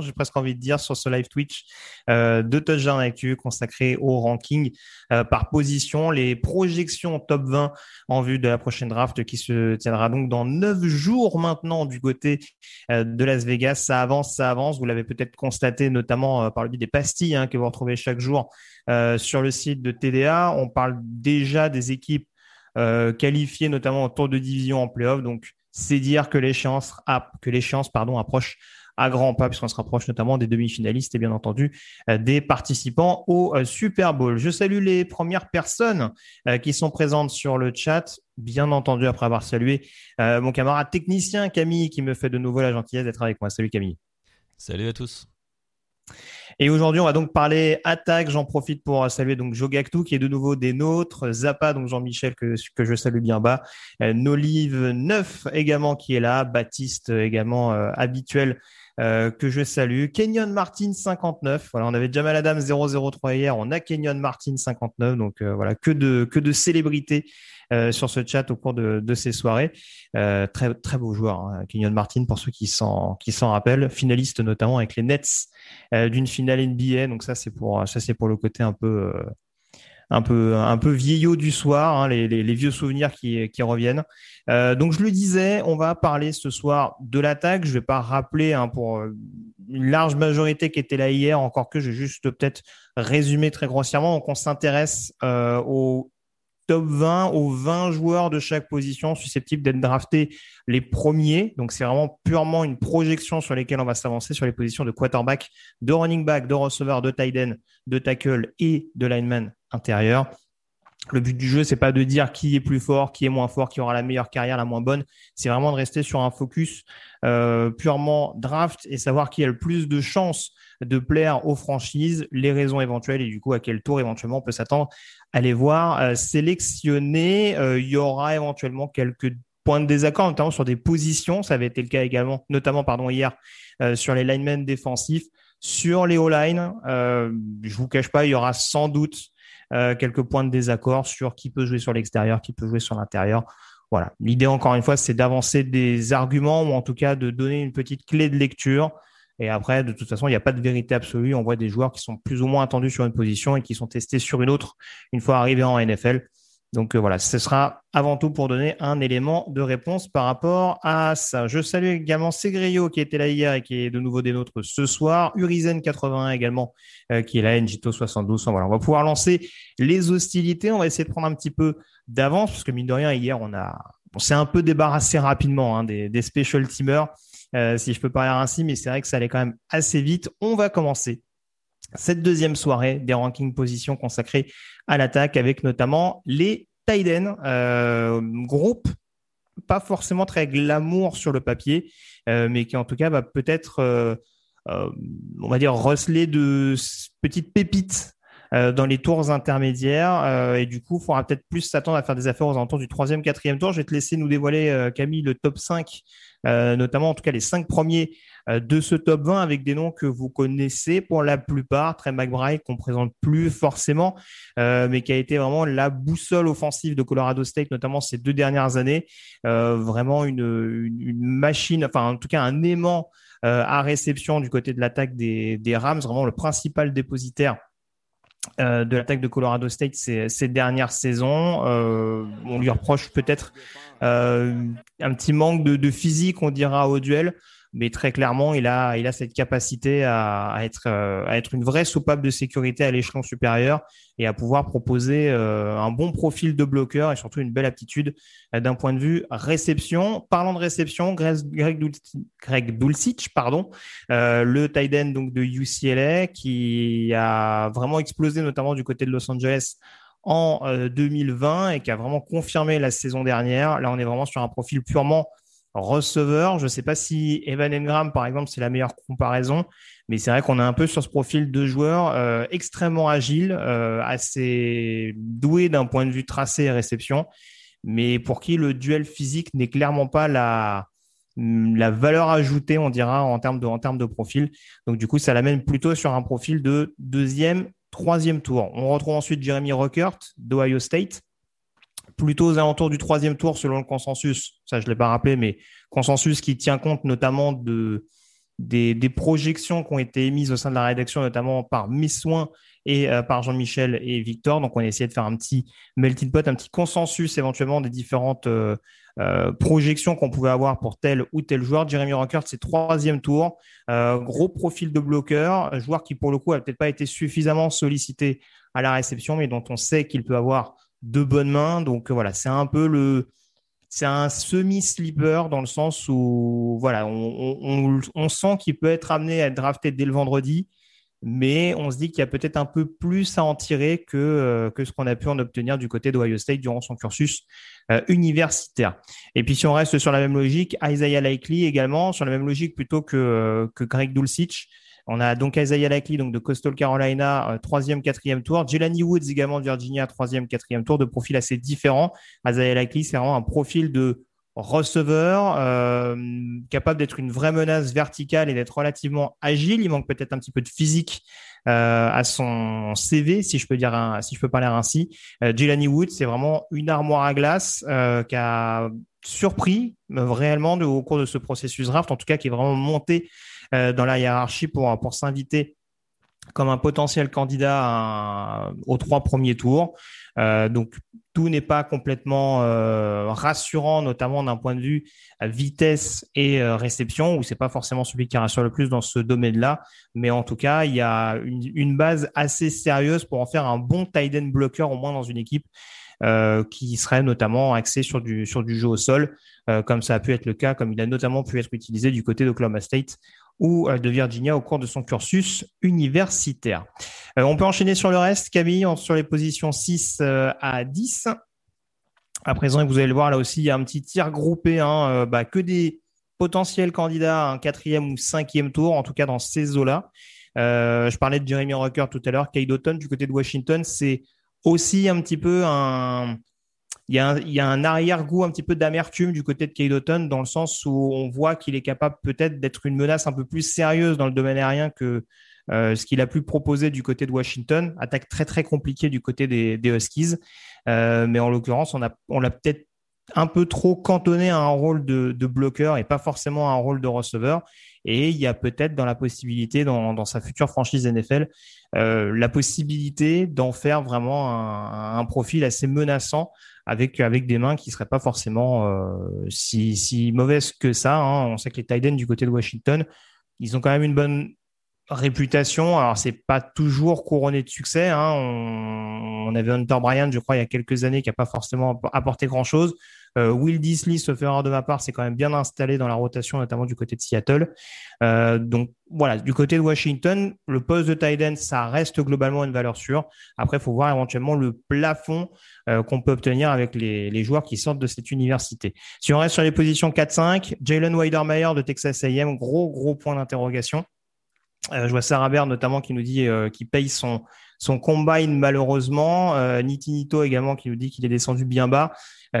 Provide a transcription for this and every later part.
j'ai presque envie de dire, sur ce live Twitch euh, de Touchdown Actu consacré au ranking euh, par position, les projections top 20 en vue de la prochaine draft qui se tiendra donc dans neuf jours maintenant du côté euh, de Las Vegas. Ça avance, ça avance. Vous l'avez peut-être constaté notamment par le biais des pastilles hein, que vous retrouvez chaque jour sur le site de TDA. On parle déjà des équipes qualifiées notamment au tour de division en playoff. Donc, c'est dire que l'échéance, pardon, approche à grands pas, puisqu'on se rapproche notamment des demi-finalistes et bien entendu euh, des participants au euh, Super Bowl. Je salue les premières personnes euh, qui sont présentes sur le chat. Bien entendu, après avoir salué mon camarade technicien Camille qui me fait de nouveau la gentillesse d'être avec moi. Salut Camille. Salut à tous. Et aujourd'hui, on va donc parler attaque. J'en profite pour saluer donc Jogactu qui est de nouveau des nôtres, Zappa, donc Jean-Michel que, que je salue bien bas, Nolive 9 également qui est là, Baptiste également habituel euh, que je salue. Kenyon Martin 59. Voilà, on avait Jamal Adams 003 hier, on a Kenyon Martin 59. Donc euh, voilà, que de que de célébrités euh, sur ce chat au cours de, de ces soirées. très beau joueur, hein, Kenyon Martin pour ceux qui s'en rappellent, finaliste notamment avec les Nets d'une finale NBA. Donc ça c'est pour le côté un peu un peu un peu vieillot du soir, hein, les, vieux souvenirs qui reviennent. Euh, donc je le disais, on va parler ce soir de l'attaque. Je vais pas rappeler hein, pour euh, une large majorité qui était là hier, encore que je vais juste peut-être résumer très grossièrement. Donc on s'intéresse euh, au top 20, aux 20 joueurs de chaque position susceptibles d'être draftés les premiers. Donc c'est vraiment purement une projection sur lesquelles on va s'avancer sur les positions de quarterback, de running back, de receveur, de tight end, de tackle et de lineman intérieur. Le but du jeu, c'est pas de dire qui est plus fort, qui est moins fort, qui aura la meilleure carrière, la moins bonne. C'est vraiment de rester sur un focus euh, purement draft et savoir qui a le plus de chances de plaire aux franchises, les raisons éventuelles et du coup à quel tour éventuellement on peut s'attendre à les voir euh, sélectionner. Euh, il y aura éventuellement quelques points de désaccord, notamment sur des positions. Ça avait été le cas également, notamment pardon hier sur les linemen défensifs. Sur les O-line, euh, je vous cache pas, il y aura sans doute euh, quelques points de désaccord sur qui peut jouer sur l'extérieur, qui peut jouer sur l'intérieur. Voilà. L'idée, encore une fois, c'est d'avancer des arguments ou en tout cas de donner une petite clé de lecture. Et après, de toute façon, il n'y a pas de vérité absolue. On voit des joueurs qui sont plus ou moins attendus sur une position et qui sont testés sur une autre une fois arrivés en NFL. Donc euh, voilà, ce sera avant tout pour donner un élément de réponse par rapport à ça. Je salue également Segrio qui était là hier et qui est de nouveau des nôtres ce soir. Urizen 81 également euh, qui est là, Njito 72. Voilà, on va pouvoir lancer les hostilités. On va essayer de prendre un petit peu d'avance parce que mine de rien hier on a on s'est un peu débarrassé rapidement hein, des, des special teamers, euh, si je peux parler ainsi, mais c'est vrai que ça allait quand même assez vite. On va commencer cette deuxième soirée des rankings positions consacrés à l'attaque avec notamment les Tiden, euh, groupe pas forcément très glamour sur le papier, euh, mais qui en tout cas va peut-être, euh, on va dire, receler de petites pépites dans les tours intermédiaires. et du coup, il faudra peut-être plus s'attendre à faire des affaires aux alentours du troisième, quatrième tour. Je vais te laisser nous dévoiler, Camille, le top 5, notamment en tout cas les cinq premiers euh, de ce top 20 avec des noms que vous connaissez pour la plupart. Trey McBride qu'on présente plus forcément, euh, mais qui a été vraiment la boussole offensive de Colorado State, notamment ces deux dernières années. Euh, vraiment une, une, machine, enfin en tout cas un aimant à réception du côté de l'attaque des, des Rams, vraiment le principal dépositaire de l'attaque de Colorado State ces, ces dernières saisons. Euh, on lui reproche peut-être euh, un petit manque de, de, physique, on dira, au duel. Mais très clairement, il a, il a cette capacité à, être, euh, à être une vraie soupape de sécurité à l'échelon supérieur et à pouvoir proposer euh, un bon profil de bloqueur et surtout une belle aptitude euh, d'un point de vue réception. Parlant de réception, Greg, Dulcich, pardon, le tight end donc de UCLA qui a vraiment explosé notamment du côté de Los Angeles en 2020 et qui a vraiment confirmé la saison dernière. Là, on est vraiment sur un profil purement receveur. Je ne sais pas si Evan Engram, par exemple, c'est la meilleure comparaison, mais c'est vrai qu'on est un peu sur ce profil de joueur euh, extrêmement agile, euh, assez doué d'un point de vue tracé et réception, mais pour qui le duel physique n'est clairement pas la, la valeur ajoutée, on dira, en termes de, en termes de profil. Donc, du coup, ça l'amène plutôt sur un profil de deuxième, troisième tour. On retrouve ensuite Jeremy Rockert d'Ohio State plutôt aux alentours du troisième tour selon le consensus. Ça, je ne l'ai pas rappelé, mais consensus qui tient compte notamment de, des, projections qui ont été émises au sein de la rédaction, notamment par Miss Soin et euh, par Jean-Michel et Victor. Donc, on a essayé de faire un petit melting pot, un petit consensus éventuellement des différentes euh, euh, projections qu'on pouvait avoir pour tel ou tel joueur. Jeremy Rockert, c'est troisième tour. gros profil de bloqueur, joueur qui, pour le coup, n'a peut-être pas été suffisamment sollicité à la réception, mais dont on sait qu'il peut avoir de bonnes mains. Donc voilà, c'est un peu le. C'est un semi-sleeper dans le sens où voilà, on, sent qu'il peut être amené à être drafté dès le vendredi, mais on se dit qu'il y a peut-être un peu plus à en tirer que, euh, que ce qu'on a pu en obtenir du côté d'Ohio State durant son cursus euh, universitaire. Et puis si on reste sur la même logique, Isaiah Likely également, sur la même logique plutôt que, euh, que Greg Dulcich, on a donc Isaiah Likely donc de Coastal Carolina, euh, troisième, quatrième tour. Jelani Woods également de Virginia, troisième, quatrième tour, de profil assez différent. Isaiah Likely, c'est vraiment un profil de receveur, euh, capable d'être une vraie menace verticale et d'être relativement agile. Il manque peut-être un petit peu de physique euh, à son CV, si je peux dire, si je peux parler ainsi. Jelani Woods, c'est vraiment une armoire à glace qui a surpris réellement au cours de ce processus draft, en tout cas qui est vraiment monté euh, dans la hiérarchie pour, pour s'inviter comme un potentiel candidat aux trois premiers tours. Euh, donc tout n'est pas complètement euh, rassurant, notamment d'un point de vue vitesse et réception, où c'est pas forcément celui qui rassure le plus dans ce domaine-là. Mais en tout cas, il y a une, base assez sérieuse pour en faire un bon tight end blocker au moins dans une équipe euh, qui serait notamment axé sur du, sur du jeu au sol, euh, comme ça a pu être le cas, comme il a notamment pu être utilisé du côté d'Oklahoma State ou euh, de Virginia au cours de son cursus universitaire. on peut enchaîner sur le reste, Camille, sur les positions 6 à 10. À présent, vous allez le voir, là aussi, il y a un petit tir groupé, hein, bah, que des potentiels candidats à un quatrième ou cinquième tour, en tout cas dans ces eaux-là. je parlais de Jeremy Rucker tout à l'heure, Kay Doughton du côté de Washington, c'est aussi un petit peu un. Il y a un, arrière-goût un petit peu d'amertume du côté de Kay dans le sens où on voit qu'il est capable peut-être d'être une menace un peu plus sérieuse dans le domaine aérien que euh, ce qu'il a pu proposer du côté de Washington. Attaque très très compliquée du côté des, Huskies. Euh, mais en l'occurrence, on, l'a peut-être un peu trop cantonné à un rôle de, bloqueur et pas forcément à un rôle de receveur. Et il y a peut-être dans la possibilité, dans, sa future franchise NFL, euh, la possibilité d'en faire vraiment un, profil assez menaçant avec, des mains qui ne seraient pas forcément euh, si, mauvaises que ça. Hein. On sait que les Titans du côté de Washington, ils ont quand même une bonne réputation. Alors, c'est pas toujours couronné de succès. Hein. On, on, avait Hunter Bryant, je crois, il y a quelques années, qui n'a pas forcément apporté grand-chose. Euh, Will Disley, sauf erreur de ma part, c'est quand même bien installé dans la rotation, notamment du côté de Seattle. Euh, donc voilà, du côté de Washington, le poste de tight ça reste globalement une valeur sûre. Après, il faut voir éventuellement le plafond euh, qu'on peut obtenir avec les, les, joueurs qui sortent de cette université. Si on reste sur les positions 4-5, Jalen Weidermeyer de Texas A&M, gros gros point d'interrogation. Euh, je vois Sarah Baird notamment qui nous dit euh, qu'il paye son son combine malheureusement. Euh, Niti Nito également qui nous dit qu'il est descendu bien bas.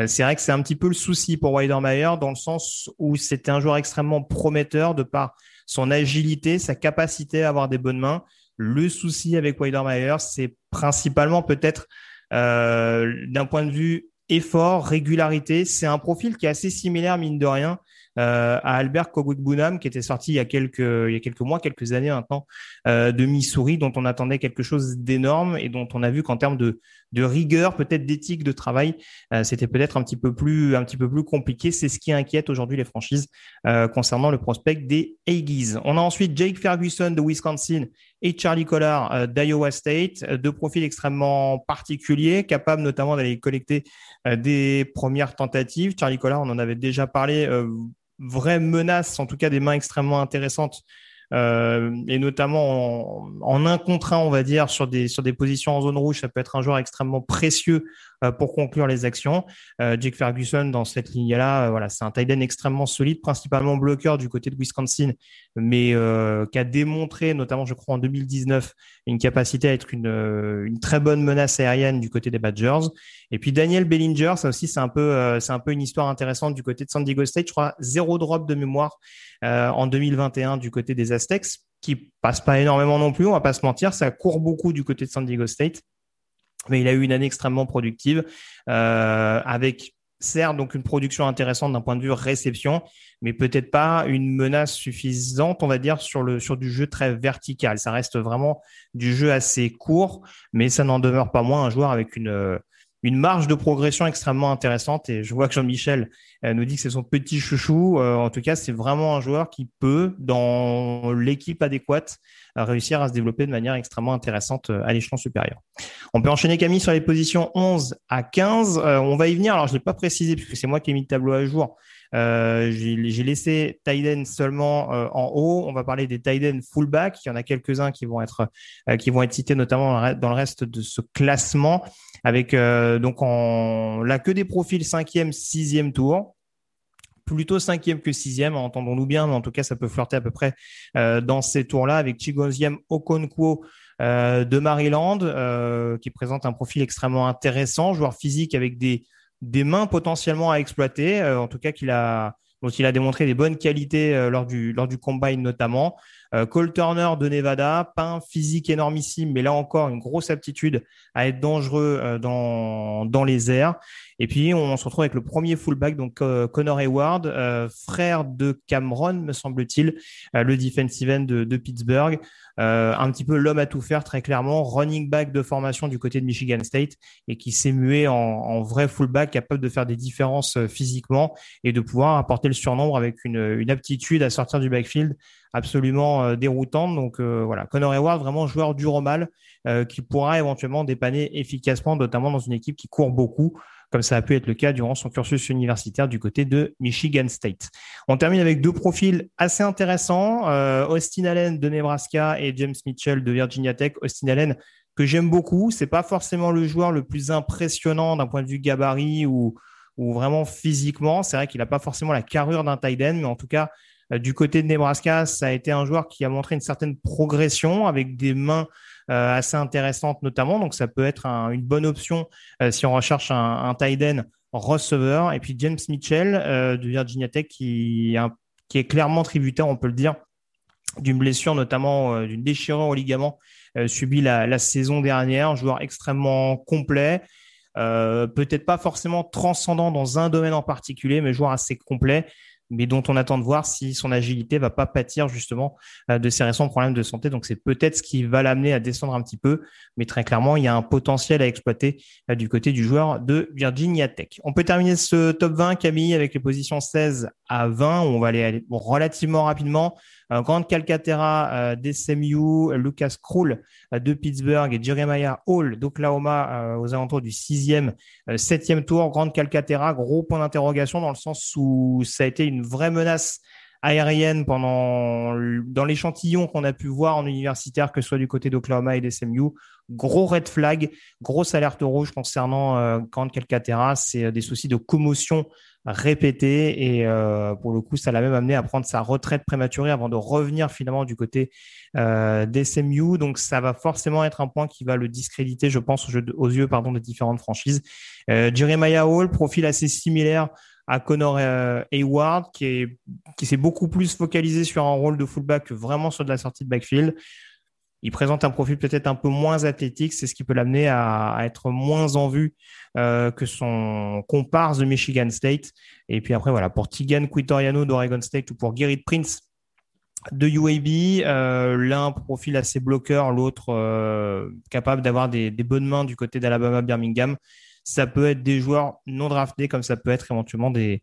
C'est vrai que c'est un petit peu le souci pour Weidermeyer dans le sens où c'était un joueur extrêmement prometteur de par son agilité, sa capacité à avoir des bonnes mains. Le souci avec Weidermeyer, c'est principalement peut-être euh, d'un point de vue effort, régularité. C'est un profil qui est assez similaire, mine de rien, à Albert Kogwik-Bunam, qui était sorti il y a quelques mois, quelques années maintenant, de Missouri, dont on attendait quelque chose d'énorme et dont on a vu qu'en termes de rigueur, peut-être d'éthique de travail, c'était peut-être un peu un petit peu plus compliqué. C'est ce qui inquiète aujourd'hui les franchises concernant le prospect des Aggies. On a ensuite Jake Ferguson de Wisconsin et Charlie Collard d'Iowa State, deux profils extrêmement particuliers, capables notamment d'aller collecter des premières tentatives. Charlie Collard, on en avait déjà parlé, vraie menace, en tout cas des mains extrêmement intéressantes euh, et notamment en, un contre un, on va dire, sur des, sur des positions en zone rouge, ça peut être un joueur extrêmement précieux pour conclure les actions. Euh, Jake Ferguson, dans cette ligne-là, voilà, c'est un tight end extrêmement solide, principalement bloqueur du côté de Wisconsin, mais qui a démontré, notamment, je crois, en 2019, une capacité à être une, très bonne menace aérienne du côté des Badgers. Et puis Daniel Bellinger, ça aussi, c'est un peu, un peu une histoire intéressante du côté de San Diego State. Je crois zéro drop de mémoire euh, en 2021 du côté des Aztecs, qui passe pas énormément non plus, on va pas se mentir, ça court beaucoup du côté de San Diego State, mais il a eu une année extrêmement productive euh, avec certes donc une production intéressante d'un point de vue réception, mais peut-être pas une menace suffisante, on va dire, sur le sur du jeu très vertical. Ça reste vraiment du jeu assez court, mais ça n'en demeure pas moins un joueur avec une une marge de progression extrêmement intéressante. Et je vois que Jean-Michel euh, nous dit que c'est son petit chouchou. Euh, en tout cas, c'est vraiment un joueur qui peut, dans l'équipe adéquate, réussir à se développer de manière extrêmement intéressante euh, à l'échelon supérieur. On peut enchaîner Camille sur les positions 11 à 15. on va y venir. Alors, je ne l'ai pas précisé puisque c'est moi qui ai mis le tableau à jour. Euh, j'ai laissé Tiden seulement euh, en haut. On va parler des Tiden fullback. Il y en a quelques-uns qui vont être euh, qui vont être cités notamment dans le reste de ce classement, avec donc en là que des profils cinquième, sixième tour plutôt cinquième que sixième, entendons-nous bien, mais en tout cas, ça peut flirter à peu près dans ces tours-là avec Chigoziem Okonkwo de Maryland, qui présente un profil extrêmement intéressant, joueur physique avec des des mains potentiellement à exploiter, euh, en tout cas qu'il a dont il a démontré des bonnes qualités euh, lors du lors du combine notamment. Euh, Cole Turner de Nevada, pas un physique énormissime, mais là encore une grosse aptitude à être dangereux dans dans les airs. Et puis on se retrouve avec le premier fullback, donc Connor Hayward, frère de Cameron, me semble-t-il, le defensive end de, de Pittsburgh. Euh, un petit peu l'homme à tout faire très clairement, running back de formation du côté de Michigan State et qui s'est mué en, en, vrai fullback capable de faire des différences euh, physiquement et de pouvoir apporter le surnombre avec une, une aptitude à sortir du backfield absolument euh, déroutante. Donc voilà, Connor Hayward, vraiment joueur dur au mal, qui pourra éventuellement dépanner efficacement, notamment dans une équipe qui court beaucoup comme ça a pu être le cas durant son cursus universitaire du côté de Michigan State. On termine avec deux profils assez intéressants, euh, Austin Allen de Nebraska et James Mitchell de Virginia Tech. Austin Allen que j'aime beaucoup, c'est pas forcément le joueur le plus impressionnant d'un point de vue gabarit ou, vraiment physiquement. C'est vrai qu'il n'a pas forcément la carrure d'un tight end, mais en tout cas, euh, du côté de Nebraska, ça a été un joueur qui a montré une certaine progression avec des mains assez intéressante notamment. Donc ça peut être une bonne option euh, si on recherche un, un tight receveur. Et puis James Mitchell euh, de Virginia Tech qui, est clairement tributaire, on peut le dire, d'une blessure, notamment d'une déchirure au ligament subie la, saison dernière. Joueur extrêmement complet. peut-être pas forcément transcendant dans un domaine en particulier, mais joueur assez complet mais dont on attend de voir si son agilité va pas pâtir justement euh, de ses récents problèmes de santé. Donc c'est peut-être ce qui va l'amener à descendre un petit peu, mais très clairement, il y a un potentiel à exploiter euh, du côté du joueur de Virginia Tech. On peut terminer ce top 20, Camille, avec les positions 16 à 20. On va aller relativement rapidement. Grande Calcaterra euh, d'SMU, Lucas Krull euh, de Pittsburgh et Jeremiah Hall d'Oklahoma euh, aux alentours du sixième, septième tour. Grande Calcaterra, gros point d'interrogation dans le sens où ça a été une vraie menace aérienne pendant dans l'échantillon qu'on a pu voir en universitaire, que ce soit du côté d'Oklahoma et d'SMU. Gros red flag, grosse alerte rouge concernant euh, Grande Calcaterra. C'est des soucis de commotion répété et euh, pour le coup ça l'a même amené à prendre sa retraite prématurée avant de revenir finalement du côté euh, d'SMU donc ça va forcément être un point qui va le discréditer je pense aux yeux pardon des différentes franchises euh, Jeremiah Hall profil assez similaire à Connor euh, Hayward qui est qui s'est beaucoup plus focalisé sur un rôle de fullback que vraiment sur de la sortie de backfield il présente un profil peut-être un peu moins athlétique, c'est ce qui peut l'amener à, être moins en vue euh, que son comparse de Michigan State. Et puis après, voilà, pour Tigan Quitoriano d'Oregon State ou pour Gerrit Prince de UAB, euh, l'un profil assez bloqueur, l'autre capable d'avoir des, bonnes mains du côté d'Alabama Birmingham. Ça peut être des joueurs non draftés, comme ça peut être éventuellement des,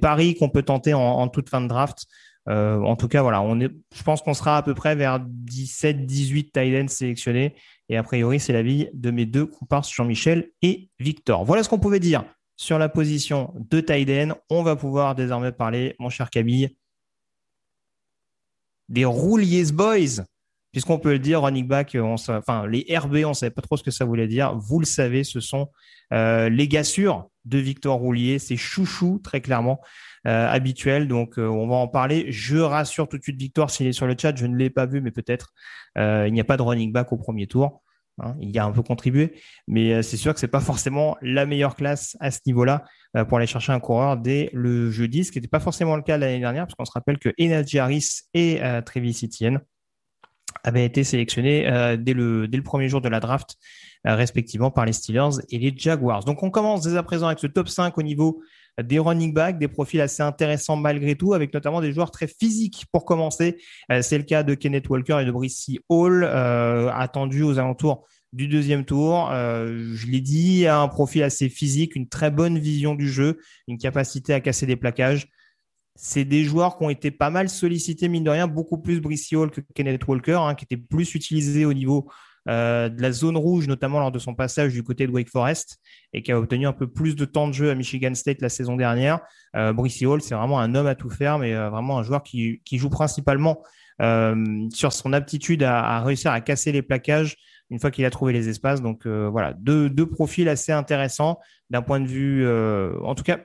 paris qu'on peut tenter en, toute fin de draft. Euh, en tout cas, voilà, on est, je pense qu'on sera à peu près vers 17-18 tight sélectionnés. Et a priori, c'est l'avis de mes deux comparses, Jean-Michel et Victor. Voilà ce qu'on pouvait dire sur la position de tight On va pouvoir désormais parler, mon cher Camille, des Rouliers Boys, puisqu'on peut le dire, running back, on, enfin les RB, on ne savait pas trop ce que ça voulait dire. Vous le savez, ce sont euh, les gars de Victor Roulier, c'est chouchou très clairement euh, habituel. Donc euh, on va en parler. Je rassure tout de suite Victor s'il est sur le chat, je ne l'ai pas vu, mais peut-être il n'y a pas de running back au premier tour. Hein, il y a un peu contribué, mais c'est sûr que c'est pas forcément la meilleure classe à ce niveau-là pour aller chercher un coureur dès le jeudi, ce qui n'était pas forcément le cas l'année dernière, parce qu'on se rappelle que Enadji Harris et Travis Etienne avaient été sélectionnés dès, le, dès le premier jour de la draft euh, respectivement par les Steelers et les Jaguars. Donc on commence dès à présent avec ce top 5 au niveau des running backs, des profils assez intéressants malgré tout, avec notamment des joueurs très physiques pour commencer. Euh, c'est le cas de Kenneth Walker et de Brissy Hall, euh, attendus aux alentours du deuxième tour. je l'ai dit, un profil assez physique, une très bonne vision du jeu, une capacité à casser des plaquages. C'est des joueurs qui ont été pas mal sollicités, mine de rien, beaucoup plus Brissy Hall que Kenneth Walker, hein, qui était plus utilisé au niveau euh, de la zone rouge, notamment lors de son passage du côté de Wake Forest, et qui a obtenu un peu plus de temps de jeu à Michigan State la saison dernière. Euh, Hall, c'est vraiment un homme à tout faire, mais euh, vraiment un joueur qui, joue principalement euh, sur son aptitude à, réussir à casser les plaquages une fois qu'il a trouvé les espaces. Donc voilà, deux, profils assez intéressants d'un point de vue, en tout cas,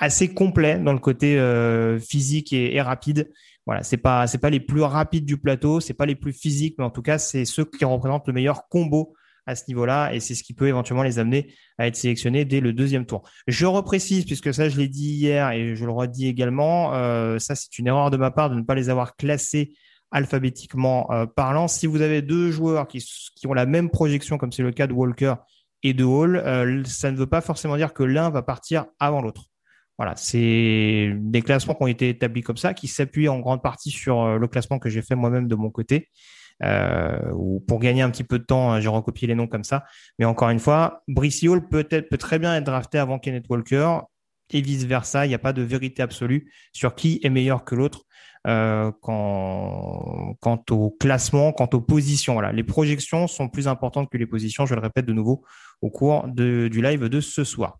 assez complet dans le côté physique et, et rapide voilà, c'est pas c'est pas les plus rapides du plateau, c'est pas les plus physiques, mais en tout cas, c'est ceux qui représentent le meilleur combo à ce niveau-là, et c'est ce qui peut éventuellement les amener à être sélectionnés dès le deuxième tour. Je reprécise, puisque ça je l'ai dit hier et je le redis également, euh, ça c'est une erreur de ma part de ne pas les avoir classés alphabétiquement euh, parlant. Si vous avez deux joueurs qui, qui ont la même projection, comme c'est le cas de Walker et de Hall, euh, ça ne veut pas forcément dire que l'un va partir avant l'autre. Voilà, c'est des classements qui ont été établis comme ça, qui s'appuient en grande partie sur euh, le classement que j'ai fait moi-même de mon côté. Euh, ou pour gagner un petit peu de temps, hein, j'ai recopié les noms comme ça. Mais encore une fois, Brice Hall peut être très bien être drafté avant Kenneth Walker et vice versa. Il n'y a pas de vérité absolue sur qui est meilleur que l'autre euh, quant, au classement, quant aux positions. Les projections sont plus importantes que les positions. Je le répète de nouveau au cours du live de ce soir.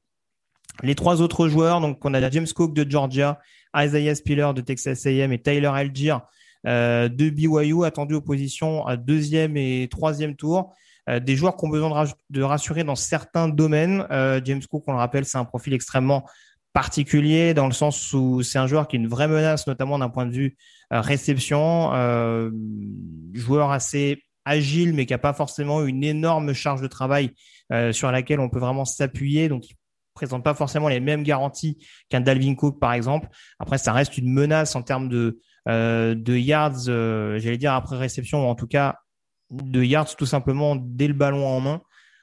Les trois autres joueurs, donc on a James Cook de Georgia, Isaiah Spiller de Texas A&M et Tyler Algier euh, de BYU, attendus aux positions à deuxième et troisième tour. Euh, des joueurs qui ont besoin de, rassurer dans certains domaines. Euh, James Cook, on le rappelle, c'est un profil extrêmement particulier dans le sens où c'est un joueur qui est une vraie menace, notamment d'un point de vue réception. joueur assez agile, mais qui n'a pas forcément une énorme charge de travail sur laquelle on peut vraiment s'appuyer. Présente pas forcément les mêmes garanties qu'un Dalvin Cook, par exemple. Après, ça reste une menace en termes de, euh, de yards, euh, j'allais dire après réception, ou en tout cas de yards tout simplement dès le ballon en main.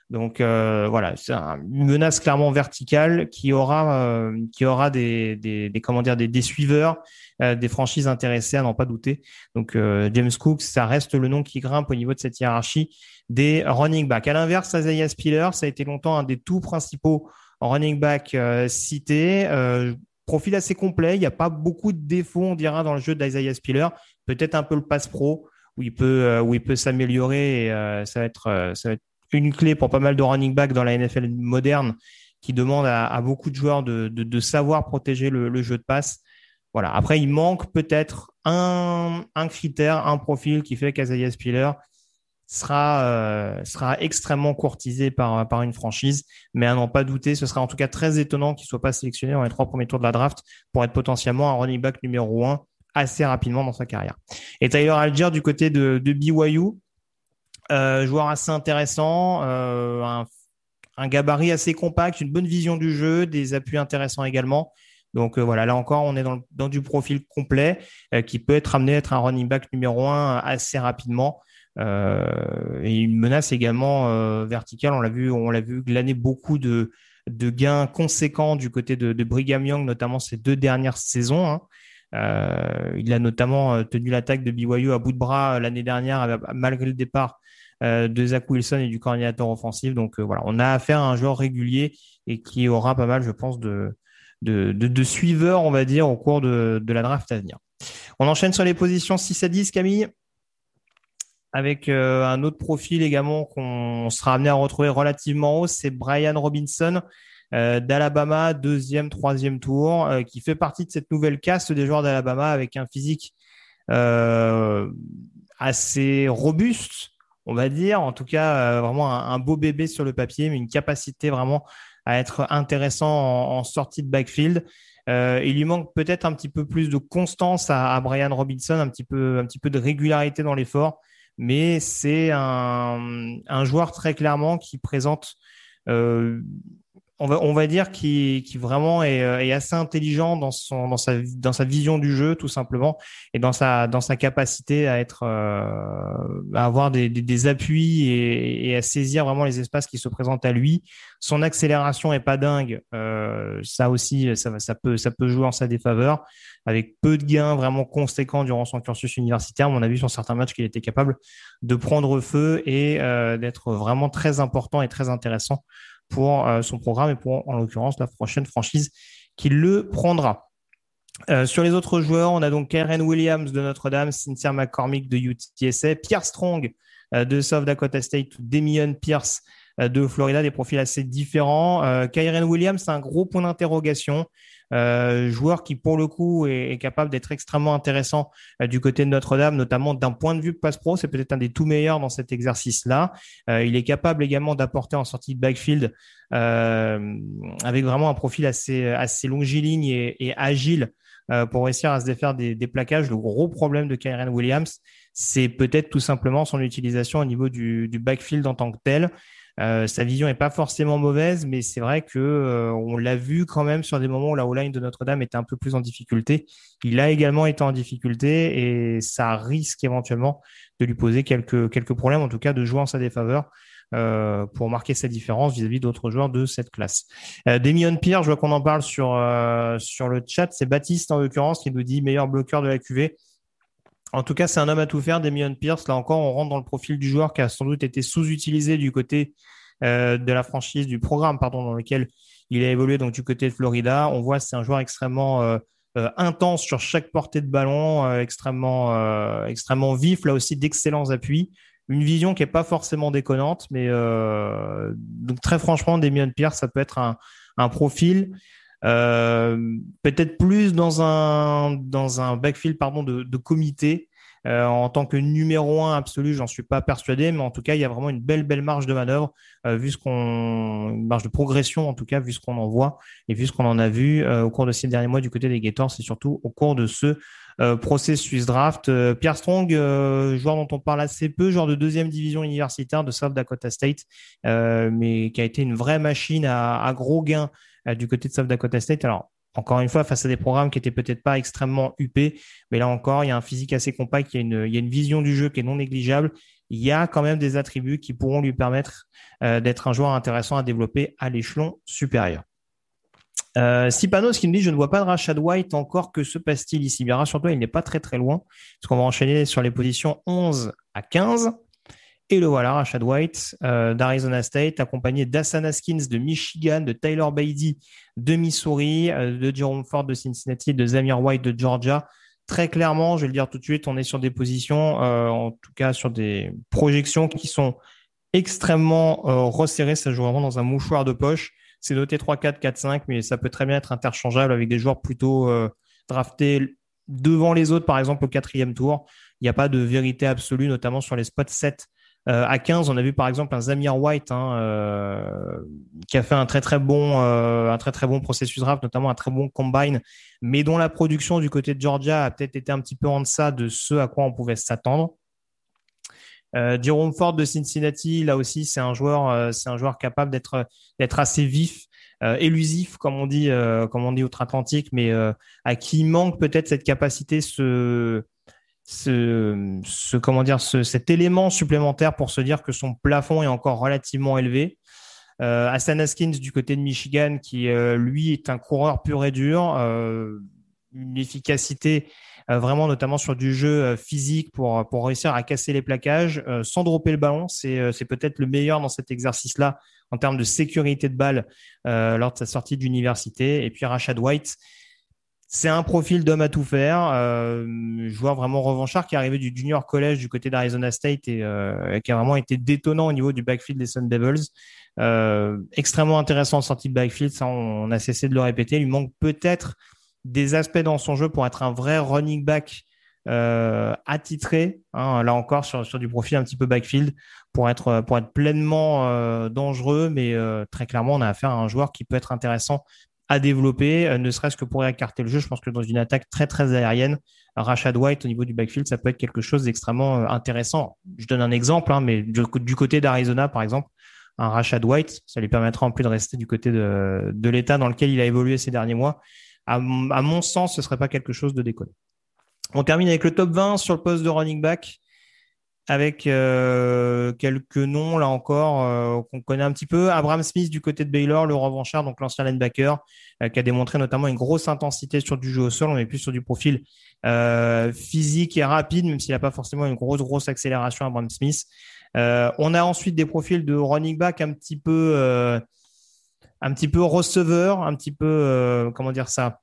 Donc euh, voilà, c'est une menace clairement verticale qui aura, qui aura des, des, des, comment dire, des, des suiveurs, des franchises intéressées à n'en pas douter. Donc James Cook, ça reste le nom qui grimpe au niveau de cette hiérarchie des running backs. À l'inverse, Isaiah Spiller, ça a été longtemps un des tout principaux running back euh, cité. Euh, profil assez complet. Il n'y a pas beaucoup de défauts, on dira, dans le jeu d'Isaiah Spiller. Peut-être un peu le pass pro où il peut, euh, où il peut s'améliorer. Et ça, va être, ça va être une clé pour pas mal de running back dans la NFL moderne qui demande à, beaucoup de joueurs de, de, savoir protéger le, jeu de passe. Voilà. Après, il manque peut-être un, un critère, un profil qui fait qu'Isaiah Spiller sera, euh, sera extrêmement courtisé par, par une franchise. Mais à n'en pas douter, ce sera en tout cas très étonnant qu'il ne soit pas sélectionné dans les trois premiers tours de la draft pour être potentiellement un running back numéro un assez rapidement dans sa carrière. Et Tyler Algier du côté de, de BYU, euh, joueur assez intéressant, euh, un, gabarit assez compact, une bonne vision du jeu, des appuis intéressants également. Donc voilà, là encore, on est dans, dans du profil complet qui peut être amené à être un running back numéro un assez rapidement. Et une menace également verticale. On l'a vu, on l'a vu glaner beaucoup de, gains conséquents du côté de, Brigham Young, notamment ces deux dernières saisons. Hein. il a notamment tenu l'attaque de BYU à bout de bras l'année dernière, malgré le départ de Zach Wilson et du coordinateur offensif. Donc voilà, on a affaire à un joueur régulier et qui aura pas mal, je pense, de, de, suiveurs, on va dire, au cours de, la draft à venir. On enchaîne sur les positions 6 à 10, Camille, avec euh, un autre profil également qu'on sera amené à retrouver relativement haut, c'est Brian Robinson. Euh, d'Alabama, deuxième, troisième tour, euh, qui fait partie de cette nouvelle caste des joueurs d'Alabama avec un physique assez robuste, on va dire. En tout cas, vraiment un, beau bébé sur le papier, mais une capacité vraiment à être intéressant en, sortie de backfield. Il lui manque peut-être un petit peu plus de constance à, Brian Robinson, un petit peu, un petit peu de régularité dans l'effort, mais c'est un, joueur très clairement qui présente euh, on va, dire qui, qui vraiment est, euh, assez intelligent dans sa vision du jeu tout simplement et dans sa capacité euh, à avoir des, appuis et, à saisir vraiment les espaces qui se présentent à lui. Son accélération est pas dingue, euh, ça aussi ça peut jouer en sa défaveur avec peu de gains vraiment conséquents durant son cursus universitaire. On a vu sur certains matchs qu'il était capable de prendre feu et d'être vraiment très important et très intéressant pour euh, son programme et pour, en l'occurrence, la prochaine franchise qui le prendra. Euh, sur les autres joueurs, on a donc Karen Williams de Notre-Dame, Cynthia McCormick de UTSA, Pierre Strong euh, de South Dakota State, Demion Pierce de Florida, des profils assez différents. Euh, Kyren Williams, c'est un gros point d'interrogation. Euh, joueur qui pour le coup est, capable d'être extrêmement intéressant euh, du côté de Notre-Dame, notamment d'un point de vue passe pro, c'est peut-être un des tout meilleurs dans cet exercice-là. Euh, il est capable également d'apporter en sortie de backfield avec vraiment un profil assez assez longiligne et, et agile pour réussir à se défaire des, des plaquages. Le gros problème de Kyren Williams, c'est peut-être tout simplement son utilisation au niveau du, du backfield en tant que tel. Euh, sa vision est pas forcément mauvaise, mais c'est vrai que euh, on l'a vu quand même sur des moments où la O-line de Notre-Dame était un peu plus en difficulté. Il a également été en difficulté et ça risque éventuellement de lui poser quelques quelques problèmes, en tout cas de jouer en sa défaveur. Euh, pour marquer sa différence vis-à-vis d'autres joueurs de cette classe. Euh, Demion Pierre, je vois qu'on en parle sur euh, sur le chat, c'est Baptiste en l'occurrence qui nous dit meilleur bloqueur de la QV. En tout cas, c'est un homme à tout faire, Demion Pierce. Là encore, on rentre dans le profil du joueur qui a sans doute été sous-utilisé du côté euh, de la franchise, du programme, pardon, dans lequel il a évolué, donc du côté de Florida. On voit c'est un joueur extrêmement euh, euh, intense sur chaque portée de ballon, extrêmement, extrêmement vif, là aussi d'excellents appuis. Une vision qui est pas forcément déconnante, mais donc très franchement, Demion Pierce, ça peut être un, profil peut-être plus dans un dans un backfield pardon de, comité euh, en tant que numéro un absolu, j'en suis pas persuadé, mais en tout cas, il y a vraiment une belle belle marge de manœuvre euh, vu ce qu'on une marge de progression en tout cas vu ce qu'on en voit et vu ce qu'on en a vu au cours de ces derniers mois du côté des Gators et surtout au cours de ce processus draft. Pierre Strong, joueur dont on parle assez peu, joueur de deuxième division universitaire de South Dakota State, mais qui a été une vraie machine à, gros gains euh, du côté de South Dakota State. Alors, encore une fois, face à des programmes qui étaient peut-être pas extrêmement huppés, mais là encore, il y a un physique assez compact, il y a une, vision du jeu qui est non négligeable. Il y a quand même des attributs qui pourront lui permettre euh, d'être un joueur intéressant à développer à l'échelon supérieur. Euh, qui me dit je ne vois pas de Rashad White encore que se passe-t-il ici? Bien rassure-toi, il n'est pas très très loin, parce qu'on va enchaîner sur les positions 11 à 15. Et le voilà, Rashad White euh, d'Arizona State, accompagné d'Asana Skins de Michigan, de Tyler Beatty de Missouri, euh, de Jerome Ford de Cincinnati, de Zamir White de Georgia. Très clairement, je vais le dire tout de suite, on est sur des positions, euh, en tout cas sur des projections qui sont extrêmement resserrées. Ça joue vraiment dans un mouchoir de poche. C'est noté 3-4, 4-5, mais ça peut très bien être interchangeable avec des joueurs plutôt draftés devant les autres, par exemple au quatrième tour. Il n'y a pas de vérité absolue, notamment sur les spots 7 euh, à 15, on a vu par exemple un Zamir White hein, euh, qui a fait un très très bon euh, un très processus draft, notamment un très bon combine, mais dont la production du côté de Georgia a peut-être été un petit peu en deçà de ce à quoi on pouvait s'attendre. Jerome Ford de Cincinnati, là aussi, c'est un joueur, c'est un joueur capable d'être d'être assez vif, élusif, comme on dit, comme on dit outre-Atlantique, mais à qui manque peut-être cette capacité, ce ce, comment dire, cet élément supplémentaire pour se dire que son plafond est encore relativement élevé. Euh, Haskins du côté de Michigan, qui euh, lui est un coureur pur et dur, euh, une efficacité euh, vraiment notamment sur du jeu physique pour, pour réussir à casser les plaquages sans dropper le ballon. C'est, c'est peut-être le meilleur dans cet exercice-là en termes de sécurité de balle lors de sa sortie d'université. Et puis Rashad White, c'est un profil d'homme à tout faire, euh, joueur vraiment revanchard qui est arrivé du junior college du côté d'Arizona State et euh, qui a vraiment été détonnant au niveau du backfield des Sun Devils. Euh, extrêmement intéressant en sortie de backfield, ça on, a cessé de le répéter. Il lui manque peut-être des aspects dans son jeu pour être un vrai running back euh, attitré, hein, là encore sur, sur du profil un petit peu backfield, pour être, pour être pleinement dangereux, mais très clairement on a affaire à un joueur qui peut être intéressant à développer, euh, ne serait-ce que pour écarter le jeu. Je pense que dans une attaque très très aérienne, Rashad White au niveau du backfield, ça peut être quelque chose d'extrêmement euh, intéressant. Je donne un exemple, hein, mais du, côté d'Arizona, par exemple, un Rashad White, ça lui permettra en plus de rester du côté de, l'État dans lequel il a évolué ces derniers mois. À, mon sens, ce serait pas quelque chose de déconné. On termine avec le top 20 sur le poste de running back avec euh, quelques noms là encore euh, qu'on connaît un petit peu. Abraham Smith du côté de Baylor, le revanchard, donc l'ancien linebacker, euh, qui a démontré notamment une grosse intensité sur du jeu au sol. On est plus sur du profil physique et rapide, même s'il n'a pas forcément une grosse grosse accélération. Abraham Smith. on a ensuite des profils de running back un petit peu un petit peu receveur, un petit peu comment dire ça?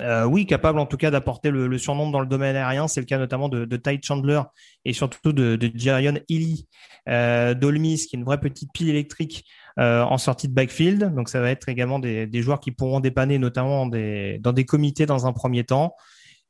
Euh, oui, capable en tout cas d'apporter le, surnom dans le domaine aérien. C'est le cas notamment de, de Ty Chandler et surtout de, de Jarion Illy euh, Dolmis, qui est une vraie petite pile électrique euh, en sortie de backfield. Donc ça va être également des, joueurs qui pourront dépanner notamment dans des comités dans un premier temps.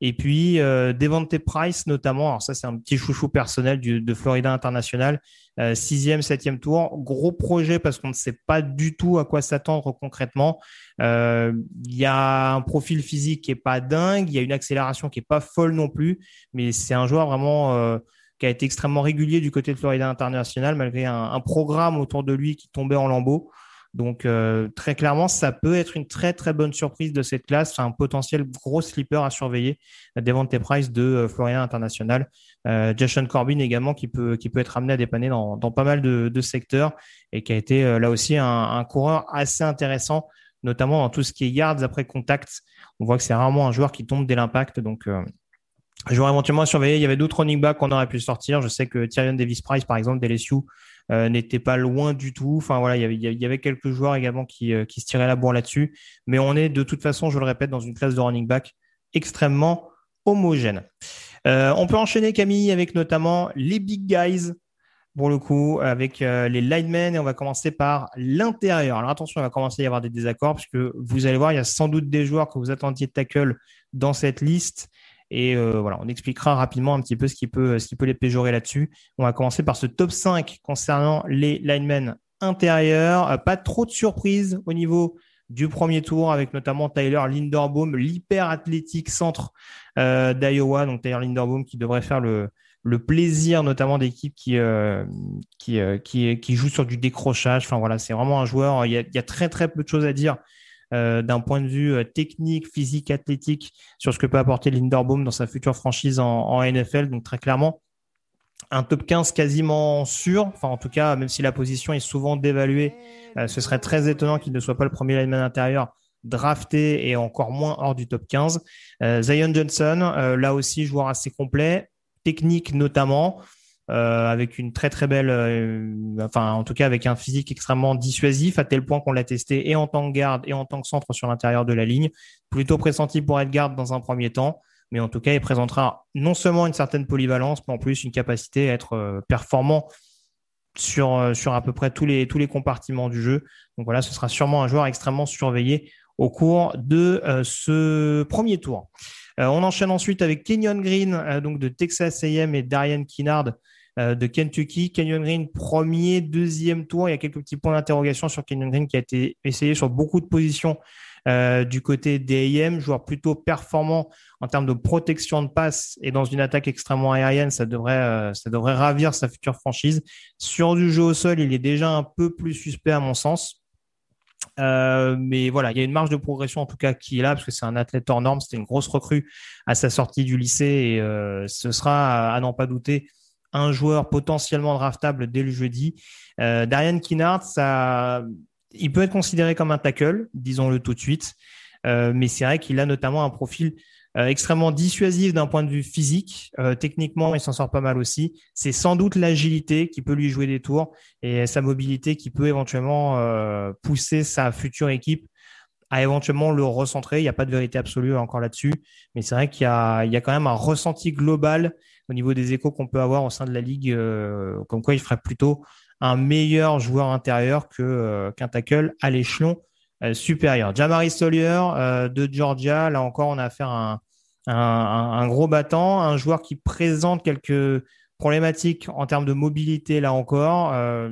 Et puis euh, Devante Price notamment, alors ça c'est un petit chouchou personnel du, de Florida International, euh, sixième, septième tour, gros projet parce qu'on ne sait pas du tout à quoi s'attendre concrètement. Euh, il y a un profil physique qui est pas dingue, il y a une accélération qui est pas folle non plus, mais c'est un joueur vraiment euh, qui a été extrêmement régulier du côté de Florida International malgré un, un programme autour de lui qui tombait en lambeaux. Donc euh, très clairement, ça peut être une très très bonne surprise de cette classe, un potentiel gros slipper à surveiller. Devante Price de euh, Florida International, euh, Jason Corbin également qui peut qui peut être amené à dépanner dans, dans pas mal de, secteurs et qui a été euh, là aussi un, coureur assez intéressant, notamment dans tout ce qui est yards après contact. On voit que c'est rarement un joueur qui tombe dès l'impact, donc J'aurais éventuellement à surveiller. Il y avait d'autres running backs qu'on aurait pu sortir. Je sais que Tyrion Davis Price, par exemple, d'LSU, euh, n'était pas loin du tout. Enfin voilà, il y avait, quelques joueurs également qui, euh, qui se tiraient la bourre là-dessus. Mais on est de toute façon, je le répète, dans une classe de running back extrêmement homogène. Euh, on peut enchaîner Camille avec notamment les big guys pour le coup avec les linemen et on va commencer par l'intérieur. Alors attention, il va commencer à y avoir des désaccords puisque vous allez voir, il y a sans doute des joueurs que vous attendiez de tackle dans cette liste et euh, voilà, on expliquera rapidement un petit peu ce qui peut, ce qui peut les péjorer là-dessus. On va commencer par ce top 5 concernant les linemen intérieurs. Euh, pas trop de surprises au niveau du premier tour avec notamment Tyler Linderbaum, l'hyper athlétique centre euh, d'Iowa. Donc Tyler Linderbaum qui devrait faire le, plaisir notamment d'équipes qui, qui, qui, qui jouent sur du décrochage. Enfin voilà, c'est vraiment un joueur. Il y, a, il y a très très peu de choses à dire euh, d'un point de vue euh, technique, physique, athlétique sur ce que peut apporter Linderbaum dans sa future franchise en, NFL. Donc très clairement, un top 15 quasiment sûr. Enfin, en tout cas, même si la position est souvent dévaluée, euh, ce serait très étonnant qu'il ne soit pas le premier lineman intérieur drafté et encore moins hors du top 15. Zion Johnson, là aussi, joueur assez complet, technique notamment. Euh, avec une très très belle, euh, enfin en tout cas avec un physique extrêmement dissuasif à tel point qu'on l'a testé et en tant que garde et en tant que centre sur l'intérieur de la ligne. Plutôt pressenti pour être garde dans un premier temps, mais en tout cas il présentera non seulement une certaine polyvalence, mais en plus une capacité à être euh, performant sur sur à peu près tous les tous les compartiments du jeu. Donc voilà, ce sera sûrement un joueur extrêmement surveillé au cours de ce premier tour. on enchaîne ensuite avec Kenyon Green, donc de Texas A&M et Darian Kinnard de Kentucky. Kenyon Green, premier, deuxième tour. Il y a quelques petits points d'interrogation sur Kenyon Green qui a été essayé sur beaucoup de positions euh, du côté des joueur plutôt performant en termes de protection de passe et dans une attaque extrêmement aérienne, ça devrait, euh, ça devrait ravir sa future franchise. Sur du jeu au sol, il est déjà un peu plus suspect à mon sens. mais voilà, il y a une marge de progression en tout cas qui est là parce que c'est un athlète hors norme. C'était une grosse recrue à sa sortie du lycée et ce sera, à n'en pas douter, un joueur potentiellement draftable dès le jeudi. Darian Kinnard, ça, il peut être considéré comme un tackle, disons-le tout de suite. mais c'est vrai qu'il a notamment un profil euh, extrêmement dissuasif d'un point de vue physique. Euh, techniquement, il s'en sort pas mal aussi. C'est sans doute l'agilité qui peut lui jouer des tours et sa mobilité qui peut éventuellement euh, pousser sa future équipe à éventuellement le recentrer. Il n'y a pas de vérité absolue encore là-dessus, mais c'est vrai qu'il y y a quand même un ressenti global au niveau des échos qu'on peut avoir au sein de la ligue, comme quoi il ferait plutôt un meilleur joueur intérieur que qu'un tackle à l'échelon euh, supérieur. Jamari euh, de Georgia, là encore, on a affaire à un, gros battant, un joueur qui présente quelques problématiques en termes de mobilité, là encore, euh,